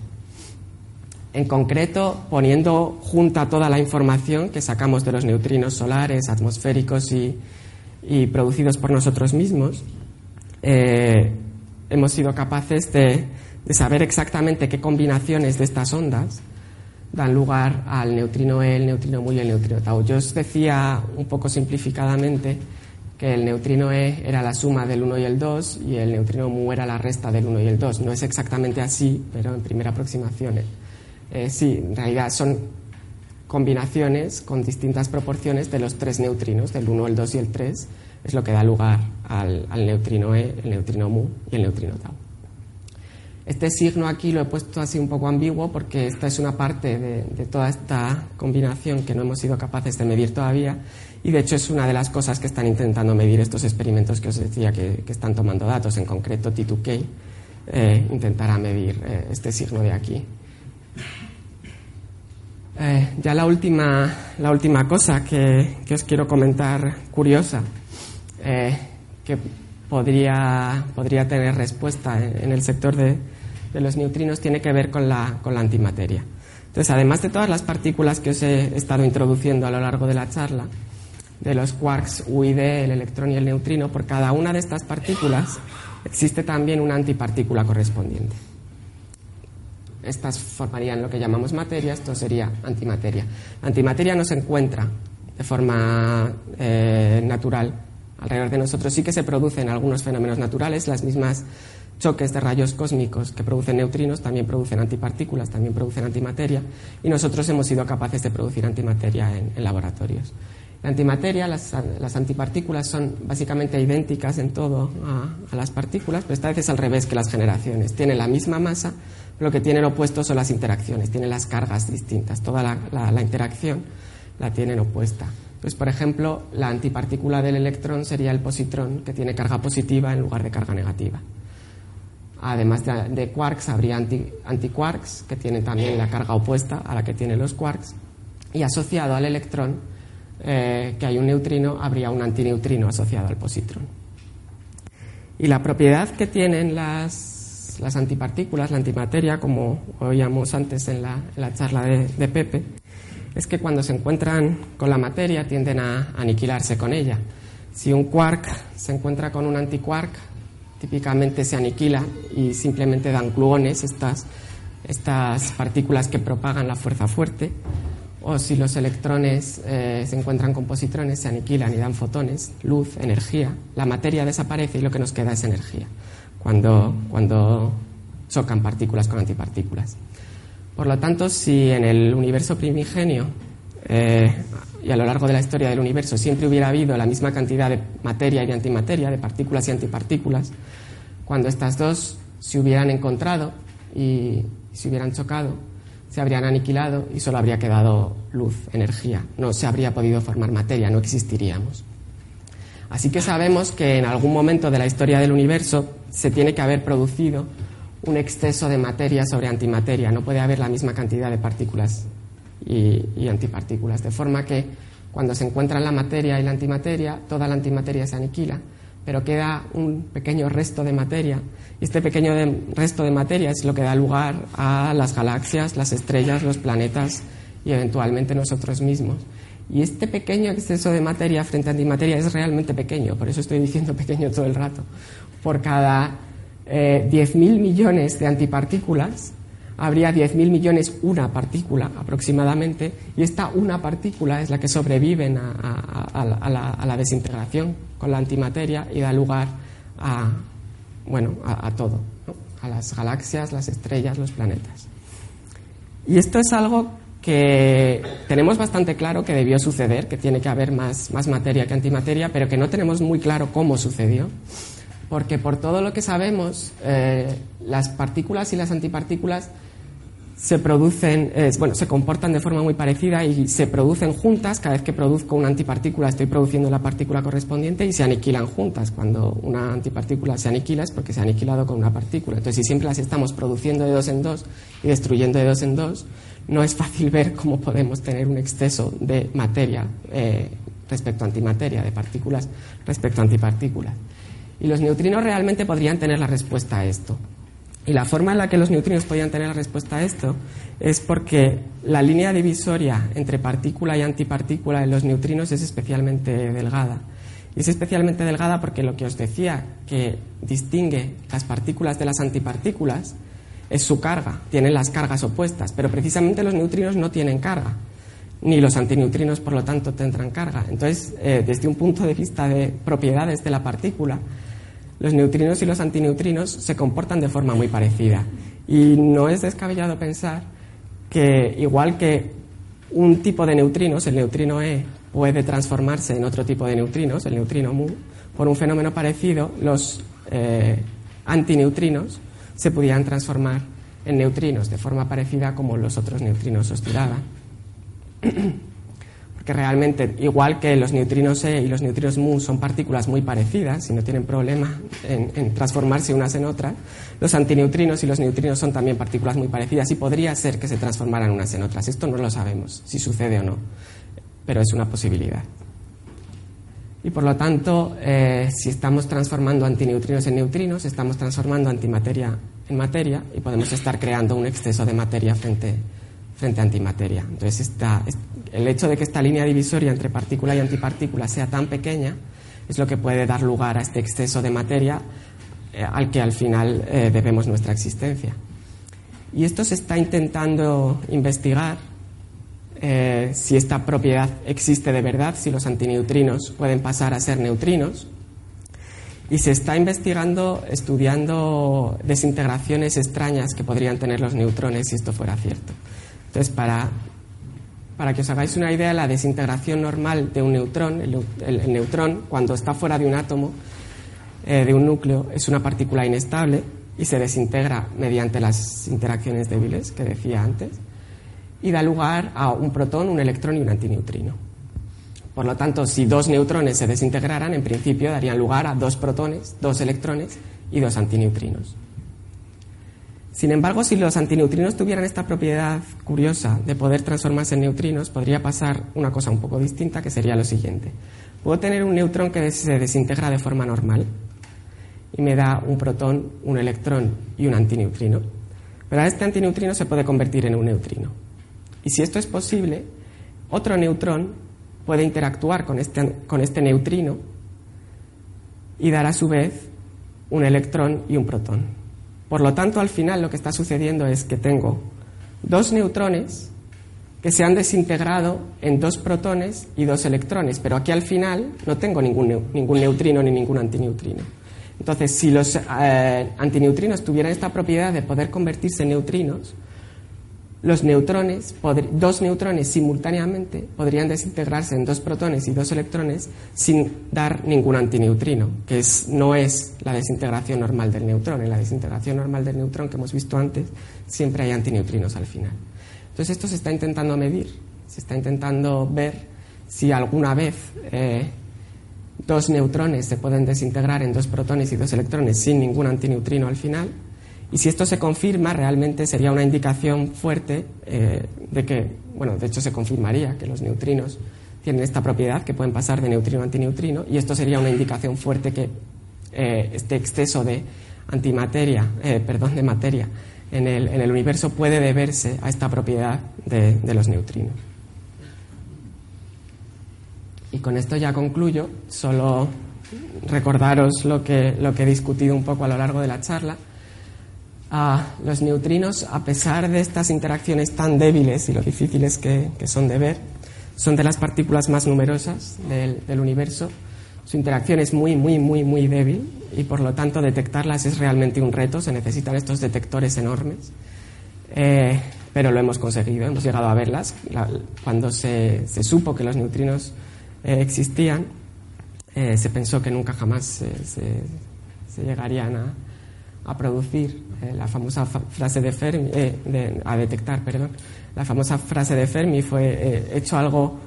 En concreto, poniendo junta toda la información que sacamos de los neutrinos solares, atmosféricos y, producidos por nosotros mismos, eh, hemos sido capaces de, saber exactamente qué combinaciones de estas ondas dan lugar al neutrino E, el neutrino mu y el neutrino tau. Yo os decía un poco simplificadamente que el neutrino E era la suma del 1 y el 2 y el neutrino mu era la resta del 1 y el 2. No es exactamente así, pero en primera aproximación eh, sí, en realidad son combinaciones con distintas proporciones de los tres neutrinos, del 1, el 2 y el 3, es lo que da lugar al, neutrino E, el neutrino mu y el neutrino tau. Este signo aquí lo he puesto así un poco ambiguo porque esta es una parte de, toda esta combinación que no hemos sido capaces de medir todavía y de hecho es una de las cosas que están intentando medir estos experimentos que os decía que, están tomando datos, en concreto T2K eh, intentará medir eh, este signo de aquí. Eh, ya la última, la última cosa que, os quiero comentar curiosa, que podría, podría tener respuesta en, el sector de, los neutrinos, tiene que ver con la, con la antimateria. Entonces, además de todas las partículas que os he estado introduciendo a lo largo de la charla, de los quarks UID, el electrón y el neutrino, por cada una de estas partículas existe también una antipartícula correspondiente estas formarían lo que llamamos materia, esto sería antimateria. La antimateria no se encuentra de forma eh, natural alrededor de nosotros. Sí que se producen algunos fenómenos naturales, las mismas choques de rayos cósmicos que producen neutrinos también producen antipartículas, también producen antimateria, y nosotros hemos sido capaces de producir antimateria en, laboratorios. La antimateria, las, antipartículas son básicamente idénticas en todo a, las partículas, pero esta vez es al revés que las generaciones. Tienen la misma masa, lo que tienen opuesto son las interacciones, tienen las cargas distintas. Toda la, interacción la tienen opuesta. Pues, por ejemplo, la antipartícula del electrón sería el positrón, que tiene carga positiva en lugar de carga negativa. Además de, quarks, habría antiquarks, que tienen también la carga opuesta a la que tienen los quarks. Y asociado al electrón, eh, que hay un neutrino, habría un antineutrino asociado al positrón. Y la propiedad que tienen las las antipartículas, la antimateria, como oíamos antes en la, charla de, Pepe, es que cuando se encuentran con la materia tienden a aniquilarse con ella. Si un quark se encuentra con un antiquark, típicamente se aniquila y simplemente dan gluones, estas, estas partículas que propagan la fuerza fuerte. O si los electrones eh, se encuentran con positrones, se aniquilan y dan fotones, luz, energía. La materia desaparece y lo que nos queda es energía cuando, cuando chocan partículas con antipartículas. Por lo tanto, si en el universo primigenio eh, y a lo largo de la historia del universo siempre hubiera habido la misma cantidad de materia y antimateria, de partículas y antipartículas, cuando estas dos se hubieran encontrado y se hubieran chocado, se habrían aniquilado y solo habría quedado luz, energía. No se habría podido formar materia, no existiríamos. Así que sabemos que en algún momento de la historia del universo se tiene que haber producido un exceso de materia sobre antimateria. No puede haber la misma cantidad de partículas y, antipartículas. De forma que cuando se encuentran la materia y la antimateria, toda la antimateria se aniquila, pero queda un pequeño resto de materia. Y este pequeño resto de materia es lo que da lugar a las galaxias, las estrellas, los planetas y eventualmente nosotros mismos. Y este pequeño exceso de materia frente a antimateria es realmente pequeño, por eso estoy diciendo pequeño todo el rato. Por cada eh, 10.000 millones de antipartículas, habría 10.000 millones una partícula aproximadamente, y esta una partícula es la que sobrevive a, la, desintegración con la antimateria y da lugar a, bueno, a, todo, a las galaxias, las estrellas, los planetas. Y esto es algo que tenemos bastante claro que debió suceder, que tiene que haber más, más materia que antimateria, pero que no tenemos muy claro cómo sucedió. Porque por todo lo que sabemos, eh, las partículas y las antipartículas se producen, bueno, se comportan de forma muy parecida y se producen juntas. Cada vez que produzco una antipartícula estoy produciendo la partícula correspondiente y se aniquilan juntas. Cuando una antipartícula se aniquila es porque se ha aniquilado con una partícula. Entonces, si siempre las estamos produciendo de dos en dos y destruyendo de dos en dos, no es fácil ver cómo podemos tener un exceso de materia eh, respecto a antimateria, de partículas respecto a antipartículas. Y los neutrinos realmente podrían tener la respuesta a esto. Y la forma en la que los neutrinos podrían tener la respuesta a esto es porque la línea divisoria entre partícula y antipartícula en los neutrinos es especialmente delgada. Y es especialmente delgada porque lo que os decía que distingue las partículas de las antipartículas es su carga, tienen las cargas opuestas, pero precisamente los neutrinos no tienen carga, ni los antineutrinos, por lo tanto, tendrán carga. Entonces, eh, desde un punto de vista de propiedades de la partícula, los neutrinos y los antineutrinos se comportan de forma muy parecida. Y no es descabellado pensar que, igual que un tipo de neutrinos, el neutrino E, puede transformarse en otro tipo de neutrinos, el neutrino mu, por un fenómeno parecido, los eh, antineutrinos se pudieran transformar en neutrinos de forma parecida como los otros neutrinos oscilaban. Realmente, igual que los neutrinos E y los neutrinos mu son partículas muy parecidas y no tienen problema en, transformarse unas en otras, los antineutrinos y los neutrinos son también partículas muy parecidas y podría ser que se transformaran unas en otras. Esto no lo sabemos, si sucede o no, pero es una posibilidad. Y por lo tanto, eh, si estamos transformando antineutrinos en neutrinos, estamos transformando antimateria en materia y podemos estar creando un exceso de materia frente, frente a antimateria. Entonces, el hecho de que esta línea divisoria entre partícula y antipartícula sea tan pequeña es lo que puede dar lugar a este exceso de materia eh, al que al final eh, debemos nuestra existencia. Y esto se está intentando investigar eh, si esta propiedad existe de verdad, si los antineutrinos pueden pasar a ser neutrinos. Y se está investigando, estudiando desintegraciones extrañas que podrían tener los neutrones si esto fuera cierto. Entonces, para, para que os hagáis una idea, la desintegración normal de un neutrón, el, neutrón, cuando está fuera de un átomo, eh, de un núcleo, es una partícula inestable y se desintegra mediante las interacciones débiles que decía antes y da lugar a un protón, un electrón y un antineutrino. Por lo tanto, si dos neutrones se desintegraran, en principio darían lugar a dos protones, dos electrones y dos antineutrinos. Sin embargo, si los antineutrinos tuvieran esta propiedad curiosa de poder transformarse en neutrinos, podría pasar una cosa un poco distinta, que sería lo siguiente. Puedo tener un neutrón que se desintegra de forma normal y me da un protón, un electrón y un antineutrino. Pero este antineutrino se puede convertir en un neutrino. Y si esto es posible, otro neutrón puede interactuar con este, con este neutrino y dar a su vez un electrón y un protón. Por lo tanto, al final lo que está sucediendo es que tengo dos neutrones que se han desintegrado en dos protones y dos electrones, pero aquí al final no tengo ningún, ningún neutrino ni ningún antineutrino. Entonces, si los eh, antineutrinos tuvieran esta propiedad de poder convertirse en neutrinos, los neutrones, dos neutrones simultáneamente podrían desintegrarse en dos protones y dos electrones sin dar ningún antineutrino, que es, no es la desintegración normal del neutrón. En la desintegración normal del neutrón que hemos visto antes, siempre hay antineutrinos al final. Entonces esto se está intentando medir, se está intentando ver si alguna vez eh, dos neutrones se pueden desintegrar en dos protones y dos electrones sin ningún antineutrino al final y si esto se confirma, realmente sería una indicación fuerte eh, de que, bueno, de hecho se confirmaría que los neutrinos tienen esta propiedad, que pueden pasar de neutrino a antineutrino, y esto sería una indicación fuerte que eh, este exceso de antimateria, eh, perdón, de materia en el, en el, universo puede deberse a esta propiedad de, de los neutrinos. Y con esto ya concluyo, solo recordaros lo que, lo que he discutido un poco a lo largo de la charla los neutrinos, a pesar de estas interacciones tan débiles y lo difíciles que, son de ver, son de las partículas más numerosas del, universo. Su interacción es muy, muy, muy, muy débil y por lo tanto detectarlas es realmente un reto. Se necesitan estos detectores enormes. Eh, pero lo hemos conseguido, hemos llegado a verlas. cuando se, supo que los neutrinos eh, existían, eh, se pensó que nunca jamás se llegarían a, a producir eh, la famosa frase de Fermi, eh, a detectar, perdón, la famosa frase de Fermi fue eh, hecho algo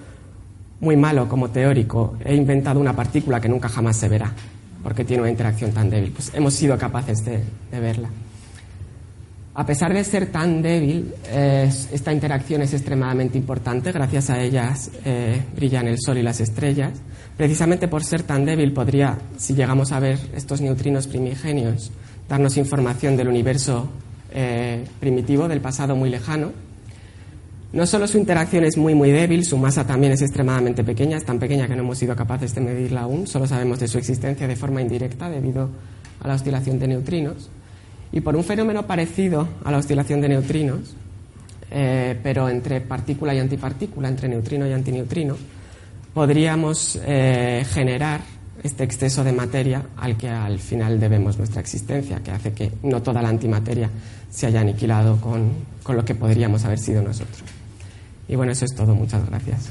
muy malo como teórico, he inventado una partícula que nunca jamás se verá, porque tiene una interacción tan débil. Pues hemos sido capaces de, verla. A pesar de ser tan débil, esta interacción es extremadamente importante. Gracias a ellas brillan el Sol y las estrellas. Precisamente por ser tan débil podría, si llegamos a ver estos neutrinos primigenios, darnos información del universo eh, primitivo, del pasado muy lejano. No solo su interacción es muy muy débil, su masa también es extremadamente pequeña, es tan pequeña que no hemos sido capaces de medirla aún, solo sabemos de su existencia de forma indirecta debido a la oscilación de neutrinos. Y por un fenómeno parecido a la oscilación de neutrinos, eh, pero entre partícula y antipartícula, entre neutrino y antineutrino, podríamos eh, generar este exceso de materia al que al final debemos nuestra existencia, que hace que no toda la antimateria se haya aniquilado con, con lo que podríamos haber sido nosotros. Y bueno, eso es todo. Muchas gracias.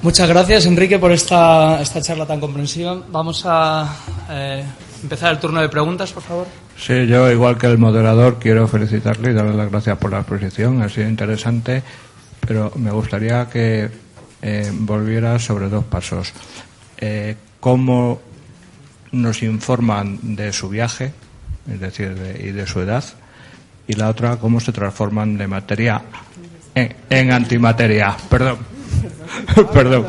Muchas gracias, Enrique, por esta, esta charla tan comprensiva. Vamos a eh, empezar el turno de preguntas, por favor. Sí, yo, igual que el moderador, quiero felicitarle y darle las gracias por la exposición. Ha sido interesante, pero me gustaría que eh, volviera sobre dos pasos. Eh, ¿Cómo nos informan de su viaje, es decir, y de su edad? Y la otra, ¿cómo se transforman de materia en antimateria? Perdón. Perdón.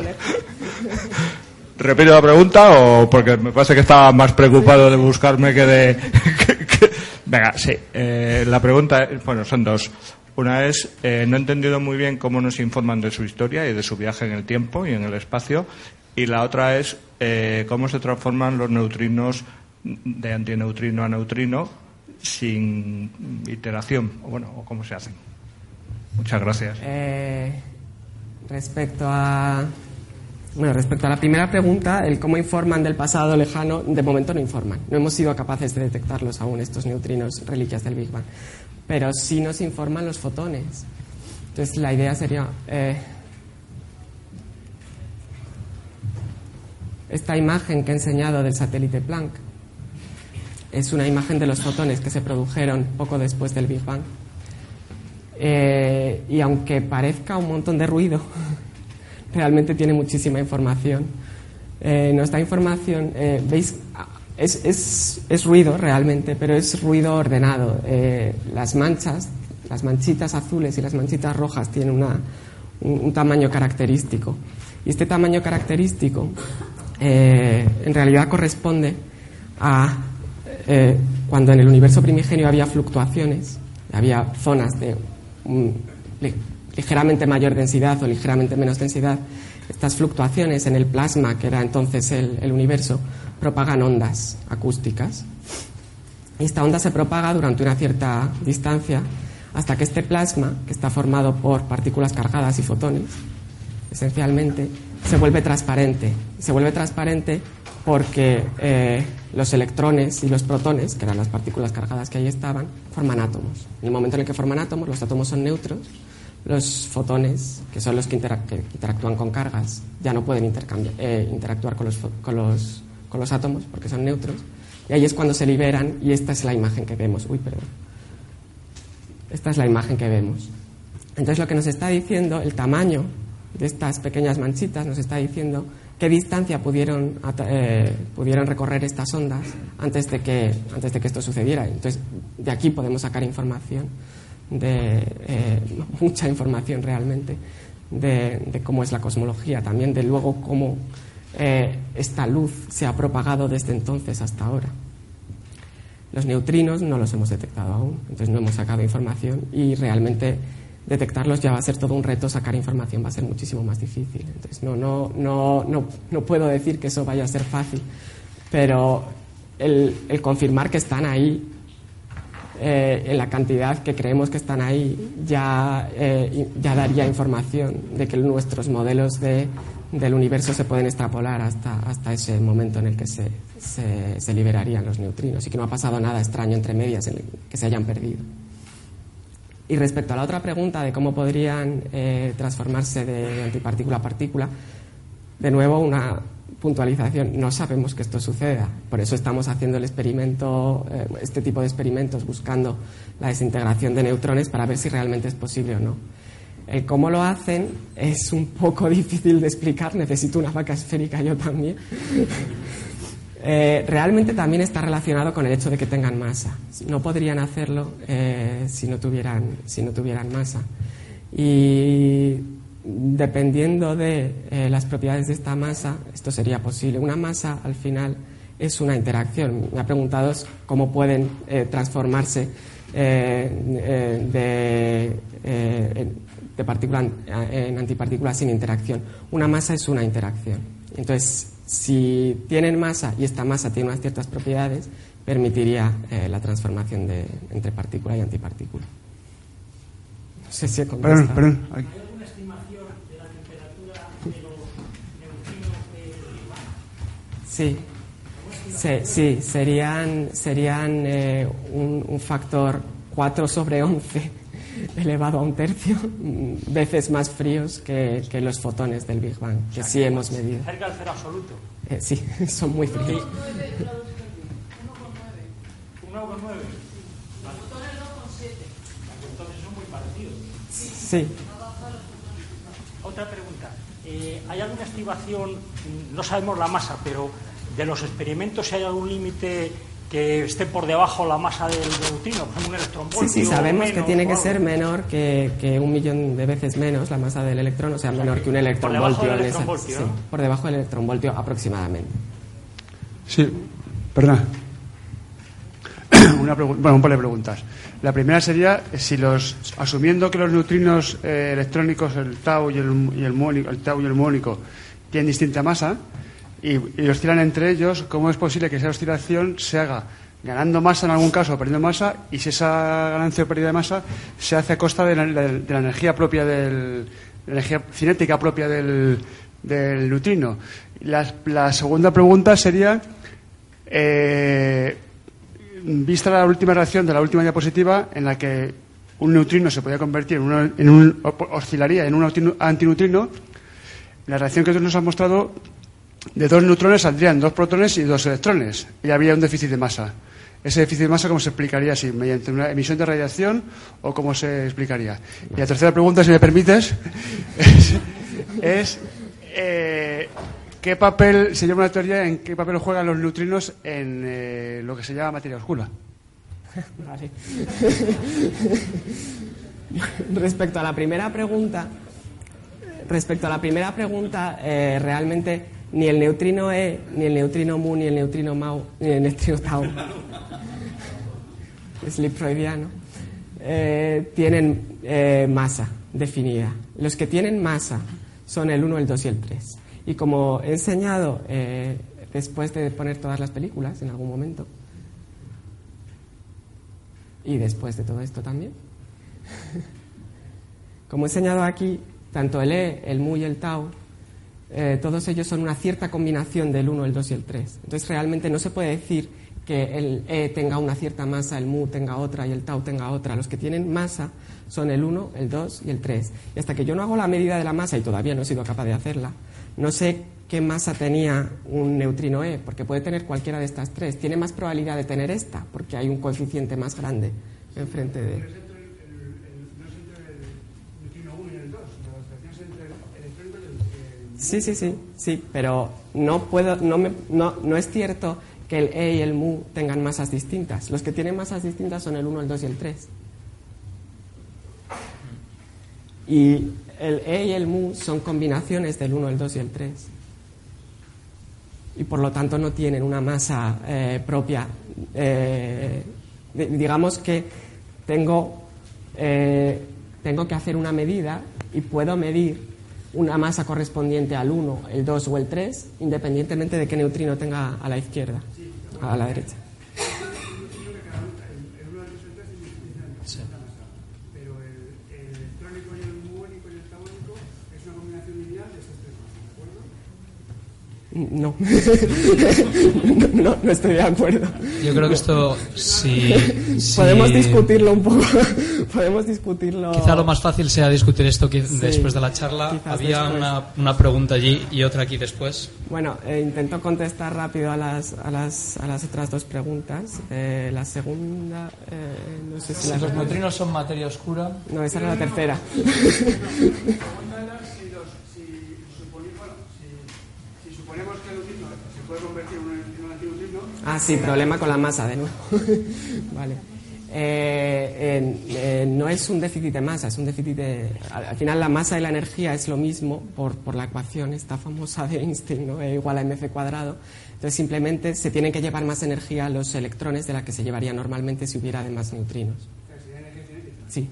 ¿Repito la pregunta o porque me parece que estaba más preocupado de buscarme que de... Venga, sí. Eh, la pregunta, bueno, son dos. Una es, eh, no he entendido muy bien cómo nos informan de su historia y de su viaje en el tiempo y en el espacio. Y la otra es, eh, cómo se transforman los neutrinos de antineutrino a neutrino sin iteración, o bueno, o cómo se hacen. Muchas gracias. Respecto a bueno, respecto a la primera pregunta, el cómo informan del pasado lejano, de momento no informan. No hemos sido capaces de detectarlos aún, estos neutrinos reliquias del Big Bang. Pero sí nos informan los fotones. Entonces, la idea sería. Eh, esta imagen que he enseñado del satélite Planck es una imagen de los fotones que se produjeron poco después del Big Bang. Eh, y aunque parezca un montón de ruido, realmente tiene muchísima información. Eh, nuestra información, eh, veis, es, es, es, ruido realmente, pero es ruido ordenado. Eh, las manchas, las manchitas azules y las manchitas rojas tienen una, un, tamaño característico. Y este tamaño característico en realidad corresponde a cuando en el universo primigenio había fluctuaciones, había zonas de ligeramente mayor densidad o ligeramente menos densidad, estas fluctuaciones en el plasma, que era entonces el, universo, propagan ondas acústicas. Y esta onda se propaga durante una cierta distancia hasta que este plasma, que está formado por partículas cargadas y fotones, esencialmente, se vuelve transparente. Se vuelve transparente porque eh, los electrones y los protones, que eran las partículas cargadas que ahí estaban, forman átomos. En el momento en el que forman átomos, los átomos son neutros los fotones, que son los que, interactúan con cargas, ya no pueden eh, interactuar con los, con, los, con los átomos porque son neutros. Y ahí es cuando se liberan y esta es la imagen que vemos. Uy, perdón. Esta es la imagen que vemos. Entonces lo que nos está diciendo, el tamaño de estas pequeñas manchitas, nos está diciendo qué distancia pudieron, eh, pudieron recorrer estas ondas antes de, que, antes de que esto sucediera. Entonces de aquí podemos sacar información de eh, mucha información realmente de, cómo es la cosmología, también de luego cómo eh, esta luz se ha propagado desde entonces hasta ahora. Los neutrinos no los hemos detectado aún, entonces no hemos sacado información y realmente detectarlos ya va a ser todo un reto, sacar información va a ser muchísimo más difícil. Entonces no, no, no, no, no puedo decir que eso vaya a ser fácil, pero el, confirmar que están ahí eh, en la cantidad que creemos que están ahí, ya, eh, ya daría información de que nuestros modelos de, del universo se pueden extrapolar hasta, hasta ese momento en el que se, se, liberarían los neutrinos y que no ha pasado nada extraño entre medias en el que se hayan perdido. Y respecto a la otra pregunta de cómo podrían eh, transformarse de antipartícula a partícula, de nuevo una, puntualización, no sabemos que esto suceda. Por eso estamos haciendo el experimento, eh, este tipo de experimentos, buscando la desintegración de neutrones para ver si realmente es posible o no. El cómo lo hacen es un poco difícil de explicar, necesito una vaca esférica yo también. Eh, realmente también está relacionado con el hecho de que tengan masa. No podrían hacerlo eh, si, no tuvieran, si no tuvieran masa. Y dependiendo de eh, las propiedades de esta masa, esto sería posible. Una masa al final es una interacción. Me ha preguntado cómo pueden transformarse de, de partícula en antipartícula sin interacción. Una masa es una interacción. Entonces, si tienen masa y esta masa tiene unas ciertas propiedades, permitiría eh, la transformación de, entre partícula y antipartícula. No sé si he Perdón, perdón. ¿Hay alguna estimación de la temperatura de los neutrinos Sí. Sí, serían, serían eh, un, un factor 4 sobre 11 elevado a un tercio, veces más fríos que, que los fotones del Big Bang, que sí hemos medido. Cerca del cero absoluto. Eh, sí, son muy fríos. 1,9. 1,9. Entonces son muy parecidos. Sí. Otra pregunta. Eh, ¿Hay alguna estimación, no sabemos la masa, pero de los experimentos, si hay algún límite que esté por debajo la masa del neutrino, por ejemplo, un electronvoltio. Sí, sí, sabemos que tiene que ser menor que, que, un millón de veces menos la masa del electrón, o sea, menor que, un electronvoltio. Por debajo del sí, por debajo del electronvoltio aproximadamente. Sí, perdona. Una bueno, un par de preguntas. La primera sería si los, asumiendo que los neutrinos eh, electrónicos, el tau y el, y el, muónico, el tau y el muónico, tienen distinta masa, y, oscilan entre ellos, ¿cómo es posible que esa oscilación se haga ganando masa en algún caso o perdiendo masa y si esa ganancia o pérdida de masa se hace a costa de la, energía propia del energía cinética propia del, neutrino? La, segunda pregunta sería eh, vista la última reacción de la última diapositiva en la que un neutrino se podía convertir en, un, en un oscilaría en un antineutrino la reacción que nos ha mostrado de dos neutrones saldrían dos protones y dos electrones, y había un déficit de masa. ¿Ese déficit de masa cómo se explicaría así? ¿Mediante una emisión de radiación o cómo se explicaría? Y la tercera pregunta, si me permites, es, eh, ¿qué papel, se llama una teoría, en qué papel juegan los neutrinos en eh, lo que se llama materia oscura? Respecto a la primera pregunta, respecto a la primera pregunta, eh, realmente ni el neutrino E, ni el neutrino mu, ni el neutrino mau, ni el neutrino tau, slip freudiano, eh, tienen eh, masa definida. Los que tienen masa son el 1, el 2 y el 3. Y como he enseñado eh, después de poner todas las películas en algún momento, y después de todo esto también, como he enseñado aquí, tanto el E, el mu y el tau eh, todos ellos son una cierta combinación del 1, el 2 y el 3. Entonces realmente no se puede decir que el E tenga una cierta masa, el mu tenga otra y el tau tenga otra. Los que tienen masa son el 1, el 2 y el 3. Y hasta que yo no hago la medida de la masa, y todavía no he sido capaz de hacerla, no sé qué masa tenía un neutrino E, porque puede tener cualquiera de estas tres. Tiene más probabilidad de tener esta, porque hay un coeficiente más grande enfrente de... Sí, sí, sí, sí, pero no, puedo, no, me, no, no es cierto que el E y el mu tengan masas distintas. Los que tienen masas distintas son el 1, el 2 y el 3. Y el E y el mu son combinaciones del 1, el 2 y el 3. Y por lo tanto no tienen una masa eh, propia. Eh, digamos que tengo, eh, tengo que hacer una medida y puedo medir una masa correspondiente al 1, el 2 o el 3, independientemente de qué neutrino tenga a la izquierda, a la derecha. No. no, no estoy de acuerdo. Yo creo que esto sí. Podemos discutirlo un poco. Podemos discutirlo. Quizá lo más fácil sea discutir esto después de la charla. Había una, una, pregunta allí y otra aquí después. Bueno, eh, intento contestar rápido a las, a las, a las otras dos preguntas. Eh, la segunda. Eh, no sé si, los neutrinos son materia oscura. No, esa era la tercera. Ah, sí, problema con la masa, de nuevo. vale. Eh, eh, no es un déficit de masa, es un déficit de... Al, final la masa y la energía es lo mismo por, por la ecuación esta famosa de Einstein, ¿no? E igual a mc cuadrado. Entonces simplemente se tienen que llevar más energía los electrones de la que se llevaría normalmente si hubiera además neutrinos. Sí.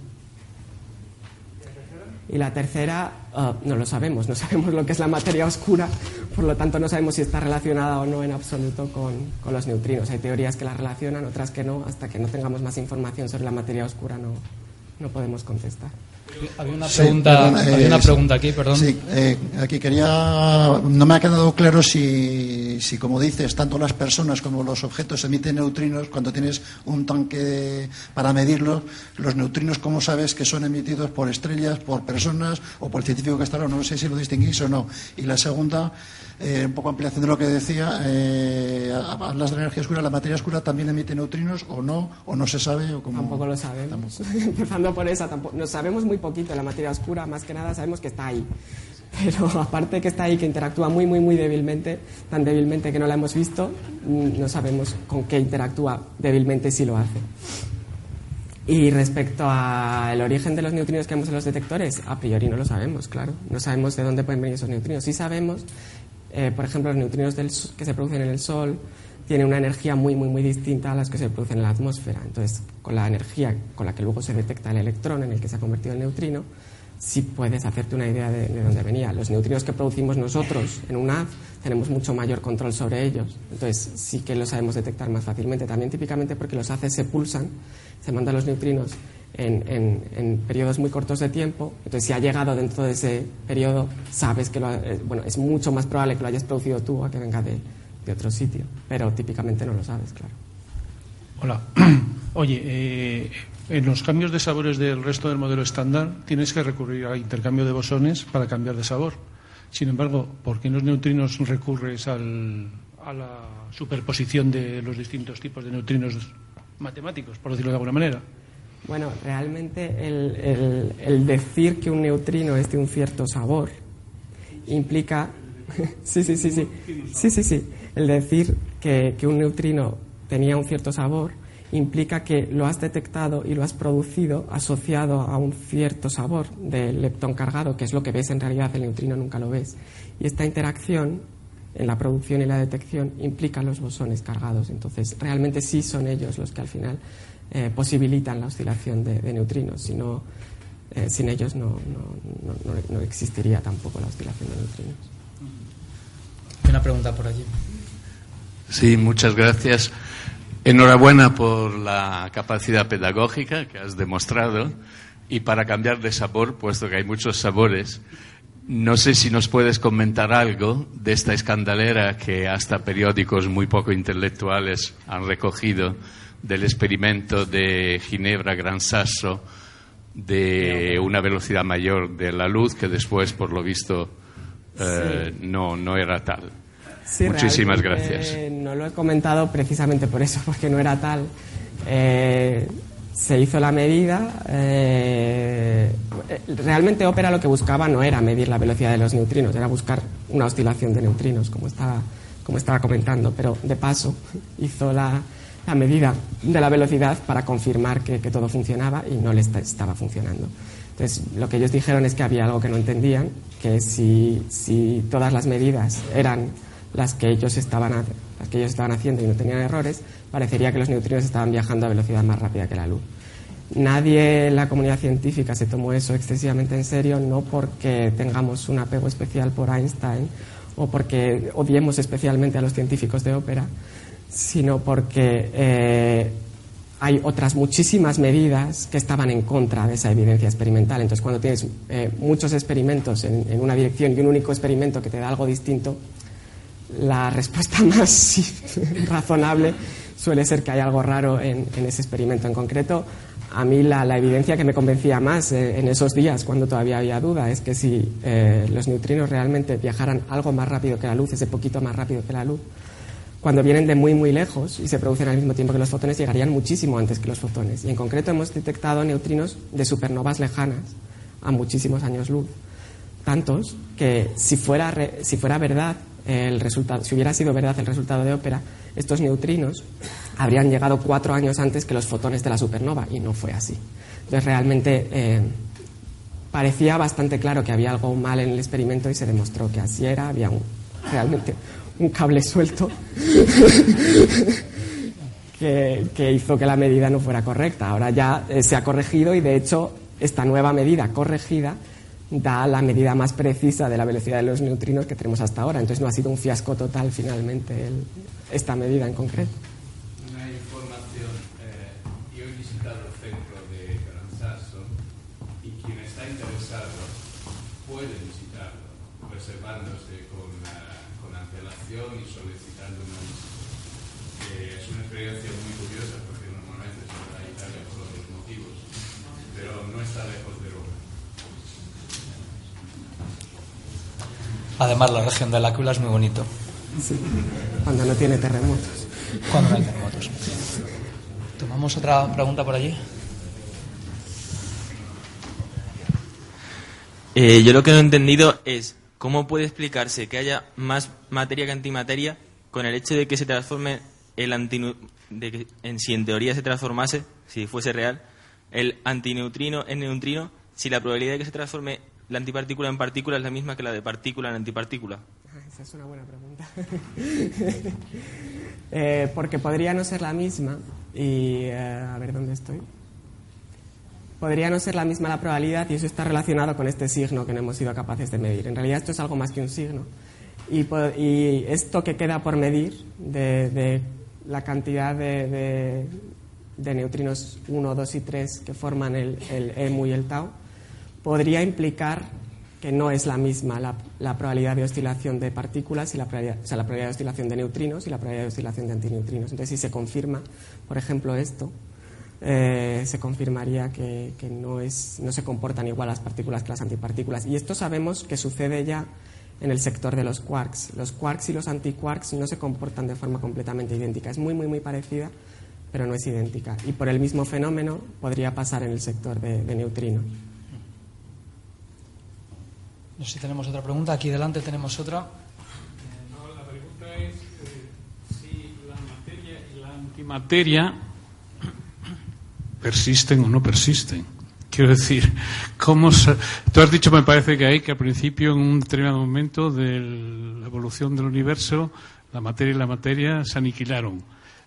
Y la tercera, uh, no lo sabemos, no sabemos lo que es la materia oscura, por lo tanto no sabemos si está relacionada o no en absoluto con, con los neutrinos. Hay teorías que la relacionan, otras que no, hasta que no tengamos más información sobre la materia oscura no, no podemos contestar. Había una pregunta, Sí, perdón, había eh, una pregunta aquí, perdón. Sí, eh, aquí quería. No me ha quedado claro si, si, como dices, tanto las personas como los objetos emiten neutrinos. Cuando tienes un tanque para medirlos, los neutrinos, ¿cómo sabes que son emitidos por estrellas, por personas o por el científico que está? No sé si lo distinguís o no. Y la segunda, eh, un poco ampliación de lo que decía, eh, hablas de la energía oscura, ¿la materia oscura también emite neutrinos o no? ¿O no se sabe? O cómo... Tampoco lo sabemos. Empezando por esa, tampoco, no sabemos muy poquito de la materia oscura, más que nada sabemos que está ahí. Pero aparte que está ahí, que interactúa muy, muy, muy débilmente, tan débilmente que no la hemos visto, mm, no sabemos con qué interactúa débilmente si lo hace. Y respecto al origen de los neutrinos que vemos en los detectores, a priori no lo sabemos, claro. No sabemos de dónde pueden venir esos neutrinos. Sí sabemos, eh, por ejemplo, los neutrinos del, que se producen en el Sol tienen una energía muy, muy, muy distinta a las que se producen en la atmósfera. Entonces, con la energía con la que luego se detecta el electrón en el que se ha convertido el neutrino, sí puedes hacerte una idea de, de, dónde venía. Los neutrinos que producimos nosotros en un haz tenemos mucho mayor control sobre ellos. Entonces, sí que los sabemos detectar más fácilmente. También típicamente porque los haces se pulsan, se mandan los neutrinos en, periodos muy cortos de tiempo. Entonces, si ha llegado dentro de ese periodo, sabes que lo, eh, bueno, es mucho más probable que lo hayas producido tú a que venga de, de otro sitio. Pero típicamente no lo sabes, claro. Hola. Oye, eh, en los cambios de sabores del resto del modelo estándar tienes que recurrir a intercambio de bosones para cambiar de sabor. Sin embargo, ¿por qué en los neutrinos recurres al, a la superposición de los distintos tipos de neutrinos matemáticos, por decirlo de alguna manera? Bueno, realmente el, decir que un neutrino es de un cierto sabor implica. sí, sí, sí, sí. Sí, sí, sí. El decir que, que un neutrino tenía un cierto sabor implica que lo has detectado y lo has producido asociado a un cierto sabor del leptón cargado, que es lo que ves en realidad, el neutrino nunca lo ves. Y esta interacción en la producción y la detección implica los bosones cargados. Entonces, realmente sí son ellos los que al final eh, posibilitan la oscilación de, de neutrinos. Si no, eh, sin ellos no, no, no, no, existiría tampoco la oscilación de neutrinos. Una pregunta por allí. Sí, muchas gracias. Enhorabuena por la capacidad pedagógica que has demostrado y para cambiar de sabor, puesto que hay muchos sabores, no sé si nos puedes comentar algo de esta escandalera que hasta periódicos muy poco intelectuales han recogido del experimento de Ginebra Gran Sasso de una velocidad mayor de la luz que después, por lo visto, eh, sí. no, no era tal. Sí, Muchísimas gracias. No lo he comentado precisamente por eso, porque no era tal. Eh, se hizo la medida. Eh, realmente Opera lo que buscaba no era medir la velocidad de los neutrinos, era buscar una oscilación de neutrinos, como estaba, como estaba comentando. Pero de paso hizo la, la medida de la velocidad para confirmar que, todo funcionaba y no le estaba funcionando. Entonces, lo que ellos dijeron es que había algo que no entendían, que si, si todas las medidas eran las que ellos estaban las que ellos estaban haciendo y no tenían errores, parecería que los neutrinos estaban viajando a velocidad más rápida que la luz. Nadie en la comunidad científica se tomó eso excesivamente en serio, no porque tengamos un apego especial por Einstein o porque odiemos especialmente a los científicos de ópera, sino porque eh, hay otras muchísimas medidas que estaban en contra de esa evidencia experimental. Entonces, cuando tienes eh, muchos experimentos en, una dirección y un único experimento que te da algo distinto, la respuesta más razonable suele ser que hay algo raro en, ese experimento en concreto. A mí la, la evidencia que me convencía más eh, en esos días, cuando todavía había duda, es que si eh, los neutrinos realmente viajaran algo más rápido que la luz, ese poquito más rápido que la luz, cuando vienen de muy muy lejos y se producen al mismo tiempo que los fotones, llegarían muchísimo antes que los fotones. Y en concreto hemos detectado neutrinos de supernovas lejanas a muchísimos años luz. Tantos que si fuera, si fuera verdad el resultado, si hubiera sido verdad el resultado de ópera, estos neutrinos habrían llegado cuatro años antes que los fotones de la supernova y no fue así. Entonces realmente eh, parecía bastante claro que había algo mal en el experimento y se demostró que así era, había realmente un cable suelto que, hizo que la medida no fuera correcta. Ahora ya eh, se ha corregido y de hecho esta nueva medida corregida da la medida más precisa de la velocidad de los neutrinos que tenemos hasta ahora. Entonces no ha sido un fiasco total finalmente esta medida en concreto. Puede visitarlo reservándose antelación y solicitando una visita. Eh, es una experiencia muy curiosa porque normalmente se va a Italia por otros motivos, pero no está lejos de Roma. Además, la región de L'Aquila es muy bonito. Sí, cuando no tiene terremotos. Cuando no hay terremotos. ¿Tomamos otra pregunta por allí? Eh, yo lo que no he entendido es cómo puede explicarse que haya más materia que antimateria con el hecho de que se transforme el antinu de que en, si en teoría se transformase, si fuese real, el antineutrino en neutrino, si la probabilidad de que se transforme la antipartícula en partícula es la misma que la de partícula en antipartícula? Esa es una buena pregunta. eh, porque podría no ser la misma y eh, a ver dónde estoy. Podría no ser la misma la probabilidad y eso está relacionado con este signo que no hemos sido capaces de medir. En realidad esto es algo más que un signo. Y, esto que queda por medir de, la cantidad de, de, neutrinos 1, 2 y 3 que forman el, el EMU y el tau, podría implicar que no es la misma la, probabilidad de oscilación de partículas y la o sea, la probabilidad de oscilación de neutrinos y la probabilidad de oscilación de antineutrinos. Entonces, si se confirma, por ejemplo, esto, eh, se confirmaría que, que no, es, no se comportan igual las partículas que las antipartículas. Y esto sabemos que sucede ya en el sector de los quarks. Los quarks y los antiquarks no se comportan de forma completamente idéntica. Es muy, muy, muy parecida, pero no es idéntica. Y por el mismo fenómeno podría pasar en el sector de, de neutrinos. No sé si tenemos otra pregunta. Aquí delante tenemos otra. No, la pregunta es eh, si la materia y la antimateria persisten o no persisten. Quiero decir, ¿cómo se... tú has dicho, me parece que hay que al principio, en un determinado momento de la evolución del universo, la materia y la materia se aniquilaron.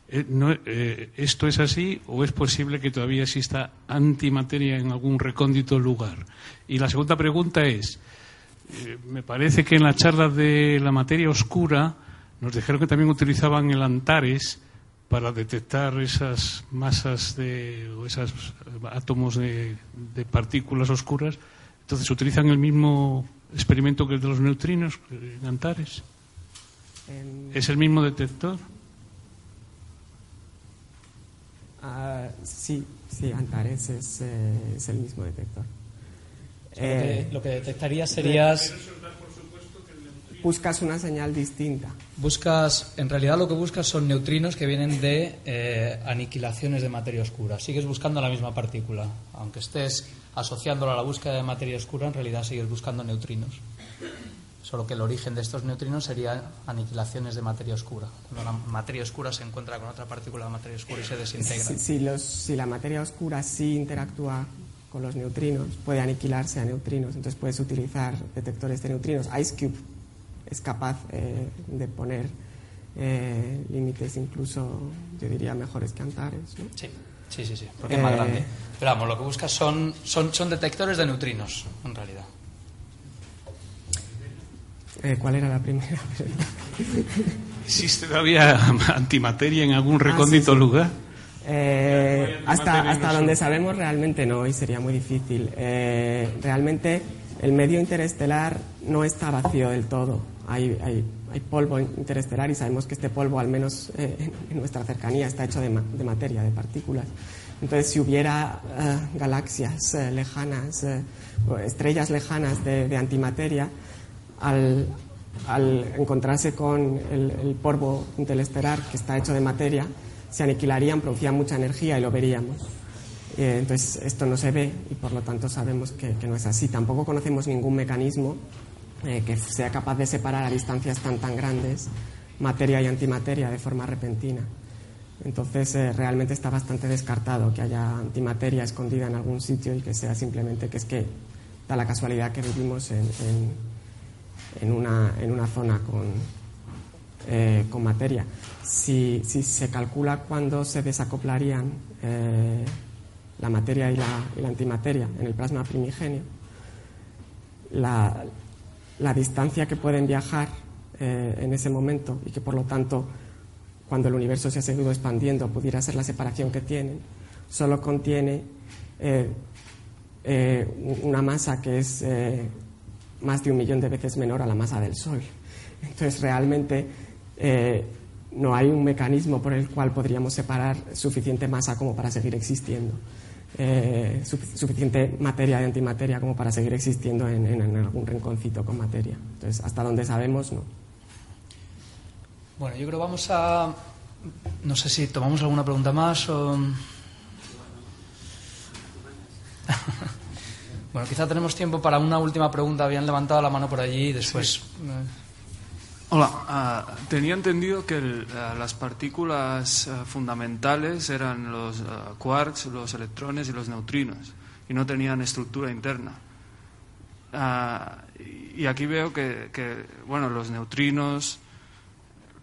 Eh, eh, ¿Esto es así o es posible que todavía exista antimateria en algún recóndito lugar? Y la segunda pregunta es, eh, me parece que en la charla de la materia oscura nos dijeron que también utilizaban el Antares para detectar esas masas de, o esos átomos de, de, partículas oscuras. Entonces, ¿utilizan el mismo experimento que el de los neutrinos en Antares? En... ¿Es el mismo detector? Uh, sí, sí, Antares es, eh, es, el mismo detector. Eh, lo, que, lo, que, detectarías serías buscas una señal distinta. Buscas, en realidad lo que buscas son neutrinos que vienen de eh, aniquilaciones de materia oscura. Sigues buscando la misma partícula. Aunque estés asociándolo a la búsqueda de materia oscura, en realidad sigues buscando neutrinos. Solo que el origen de estos neutrinos sería aniquilaciones de materia oscura. Cuando la materia oscura se encuentra con otra partícula de materia oscura y se desintegra. Si, si, los, si la materia oscura sí interactúa con los neutrinos, puede aniquilarse a neutrinos. Entonces puedes utilizar detectores de neutrinos. IceCube es capaz eh, de poner eh, límites incluso, yo diría, mejores que Antares. ¿no? Sí, sí, sí, sí, porque es más grande. Pero vamos, lo que buscas son, son, son detectores de neutrinos, en realidad. Eh, ¿Cuál era la primera? ¿Existe todavía antimateria en algún recóndito ah, sí, sí. lugar? Eh, hasta hasta donde sabemos realmente no y sería muy difícil. Eh, realmente el medio interestelar no está vacío del todo. Hay, hay, hay, polvo interestelar y sabemos que este polvo, al menos eh, en nuestra cercanía, está hecho de, ma de, materia, de partículas. Entonces, si hubiera uh, galaxias uh, lejanas, uh, estrellas lejanas de, de antimateria, al, al, encontrarse con el, el polvo interestelar que está hecho de materia, se aniquilarían, producían mucha energía y lo veríamos. Eh, entonces, esto no se ve y por lo tanto sabemos que, que, no es así. Tampoco conocemos ningún mecanismo eh, que sea capaz de separar a distancias tan tan grandes materia y antimateria de forma repentina. Entonces eh, realmente está bastante descartado que haya antimateria escondida en algún sitio y que sea simplemente que es que da la casualidad que vivimos en, en, una, en una, zona con, eh, con materia. Si, si, se calcula cuándo se desacoplarían eh, la materia y la, y la, antimateria en el plasma primigenio, la, la distancia que pueden viajar en ese momento y que por lo tanto cuando el universo se ha seguido expandiendo, pudiera ser la separación que tienen, solo contiene eh, eh, una masa que es eh, más de un millón de veces menor a la masa del Sol. Entonces, realmente no hay un mecanismo por el cual podríamos separar suficiente masa como para seguir existiendo. Suficiente materia de antimateria como para seguir existiendo en, en algún rinconcito con materia. Entonces, hasta donde sabemos, no. Bueno, yo creo que vamos a. No sé si tomamos alguna pregunta más o. bueno, quizá tenemos tiempo para una última pregunta. Habían levantado la mano por allí y después. Eh. Hola, uh, tenía entendido que el, uh, las partículas uh, fundamentales eran los quarks, los electrones y los neutrinos, y no tenían estructura interna. y aquí veo que, que, bueno, los neutrinos,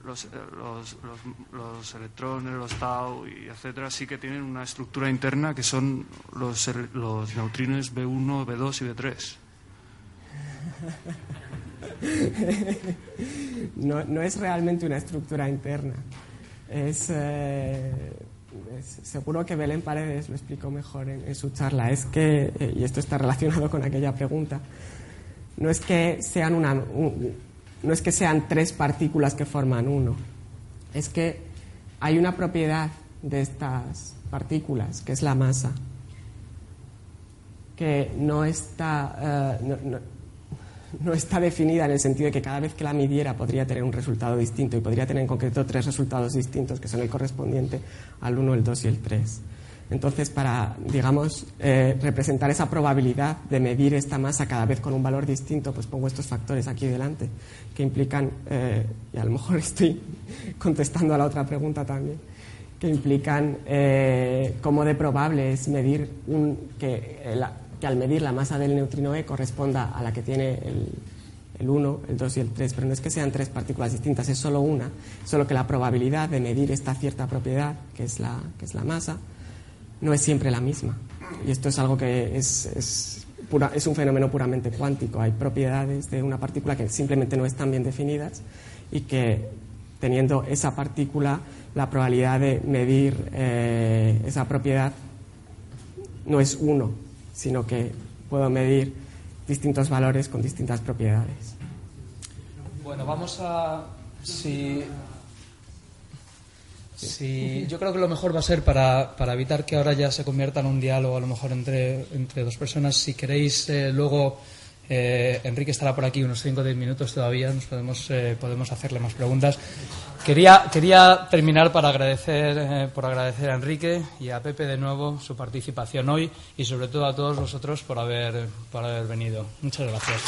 los, eh, los, los, los, electrones, los tau y etcétera, sí que tienen una estructura interna que son los, los neutrinos B1, B2 y B3. no, es realmente una estructura interna. Es, eh, es, seguro que Belén Paredes lo explicó mejor en, su charla. Es que, eh, y esto está relacionado con aquella pregunta, no es que sean una, un, no es que sean tres partículas que forman uno, es que hay una propiedad de estas partículas, que es la masa, que no está, no, no, está definida en el sentido de que cada vez que la midiera podría tener un resultado distinto y podría tener en concreto tres resultados distintos, que son el correspondiente al 1, el 2 y el 3. Entonces, para, digamos, eh, representar esa probabilidad de medir esta masa cada vez con un valor distinto, pues pongo estos factores aquí delante, que implican, eh, y a lo mejor estoy contestando a la otra pregunta también, que implican eh, cómo de probable es medir un, que, la, que, al medir la masa del neutrino E corresponda a la que tiene el, el 1, el 2 y el 3, pero no es que sean tres partículas distintas, es solo una, solo que la probabilidad de medir esta cierta propiedad, que es la, que es la masa, no es siempre la misma. Y esto es algo que es, es, pura, es, un fenómeno puramente cuántico. Hay propiedades de una partícula que simplemente no están bien definidas y que teniendo esa partícula, la probabilidad de medir eh, esa propiedad no es uno, sino que puedo medir distintos valores con distintas propiedades. Bueno, vamos a... Si Sí, yo creo que lo mejor va a ser para, para, evitar que ahora ya se convierta en un diálogo a lo mejor entre, entre dos personas. Si queréis eh, luego, eh, Enrique estará por aquí unos 5 o 10 minutos todavía, nos podemos, eh, podemos hacerle más preguntas. Quería, terminar para agradecer, eh, por agradecer a Enrique y a Pepe de nuevo su participación hoy y sobre todo a todos vosotros por haber, por haber venido. Muchas gracias.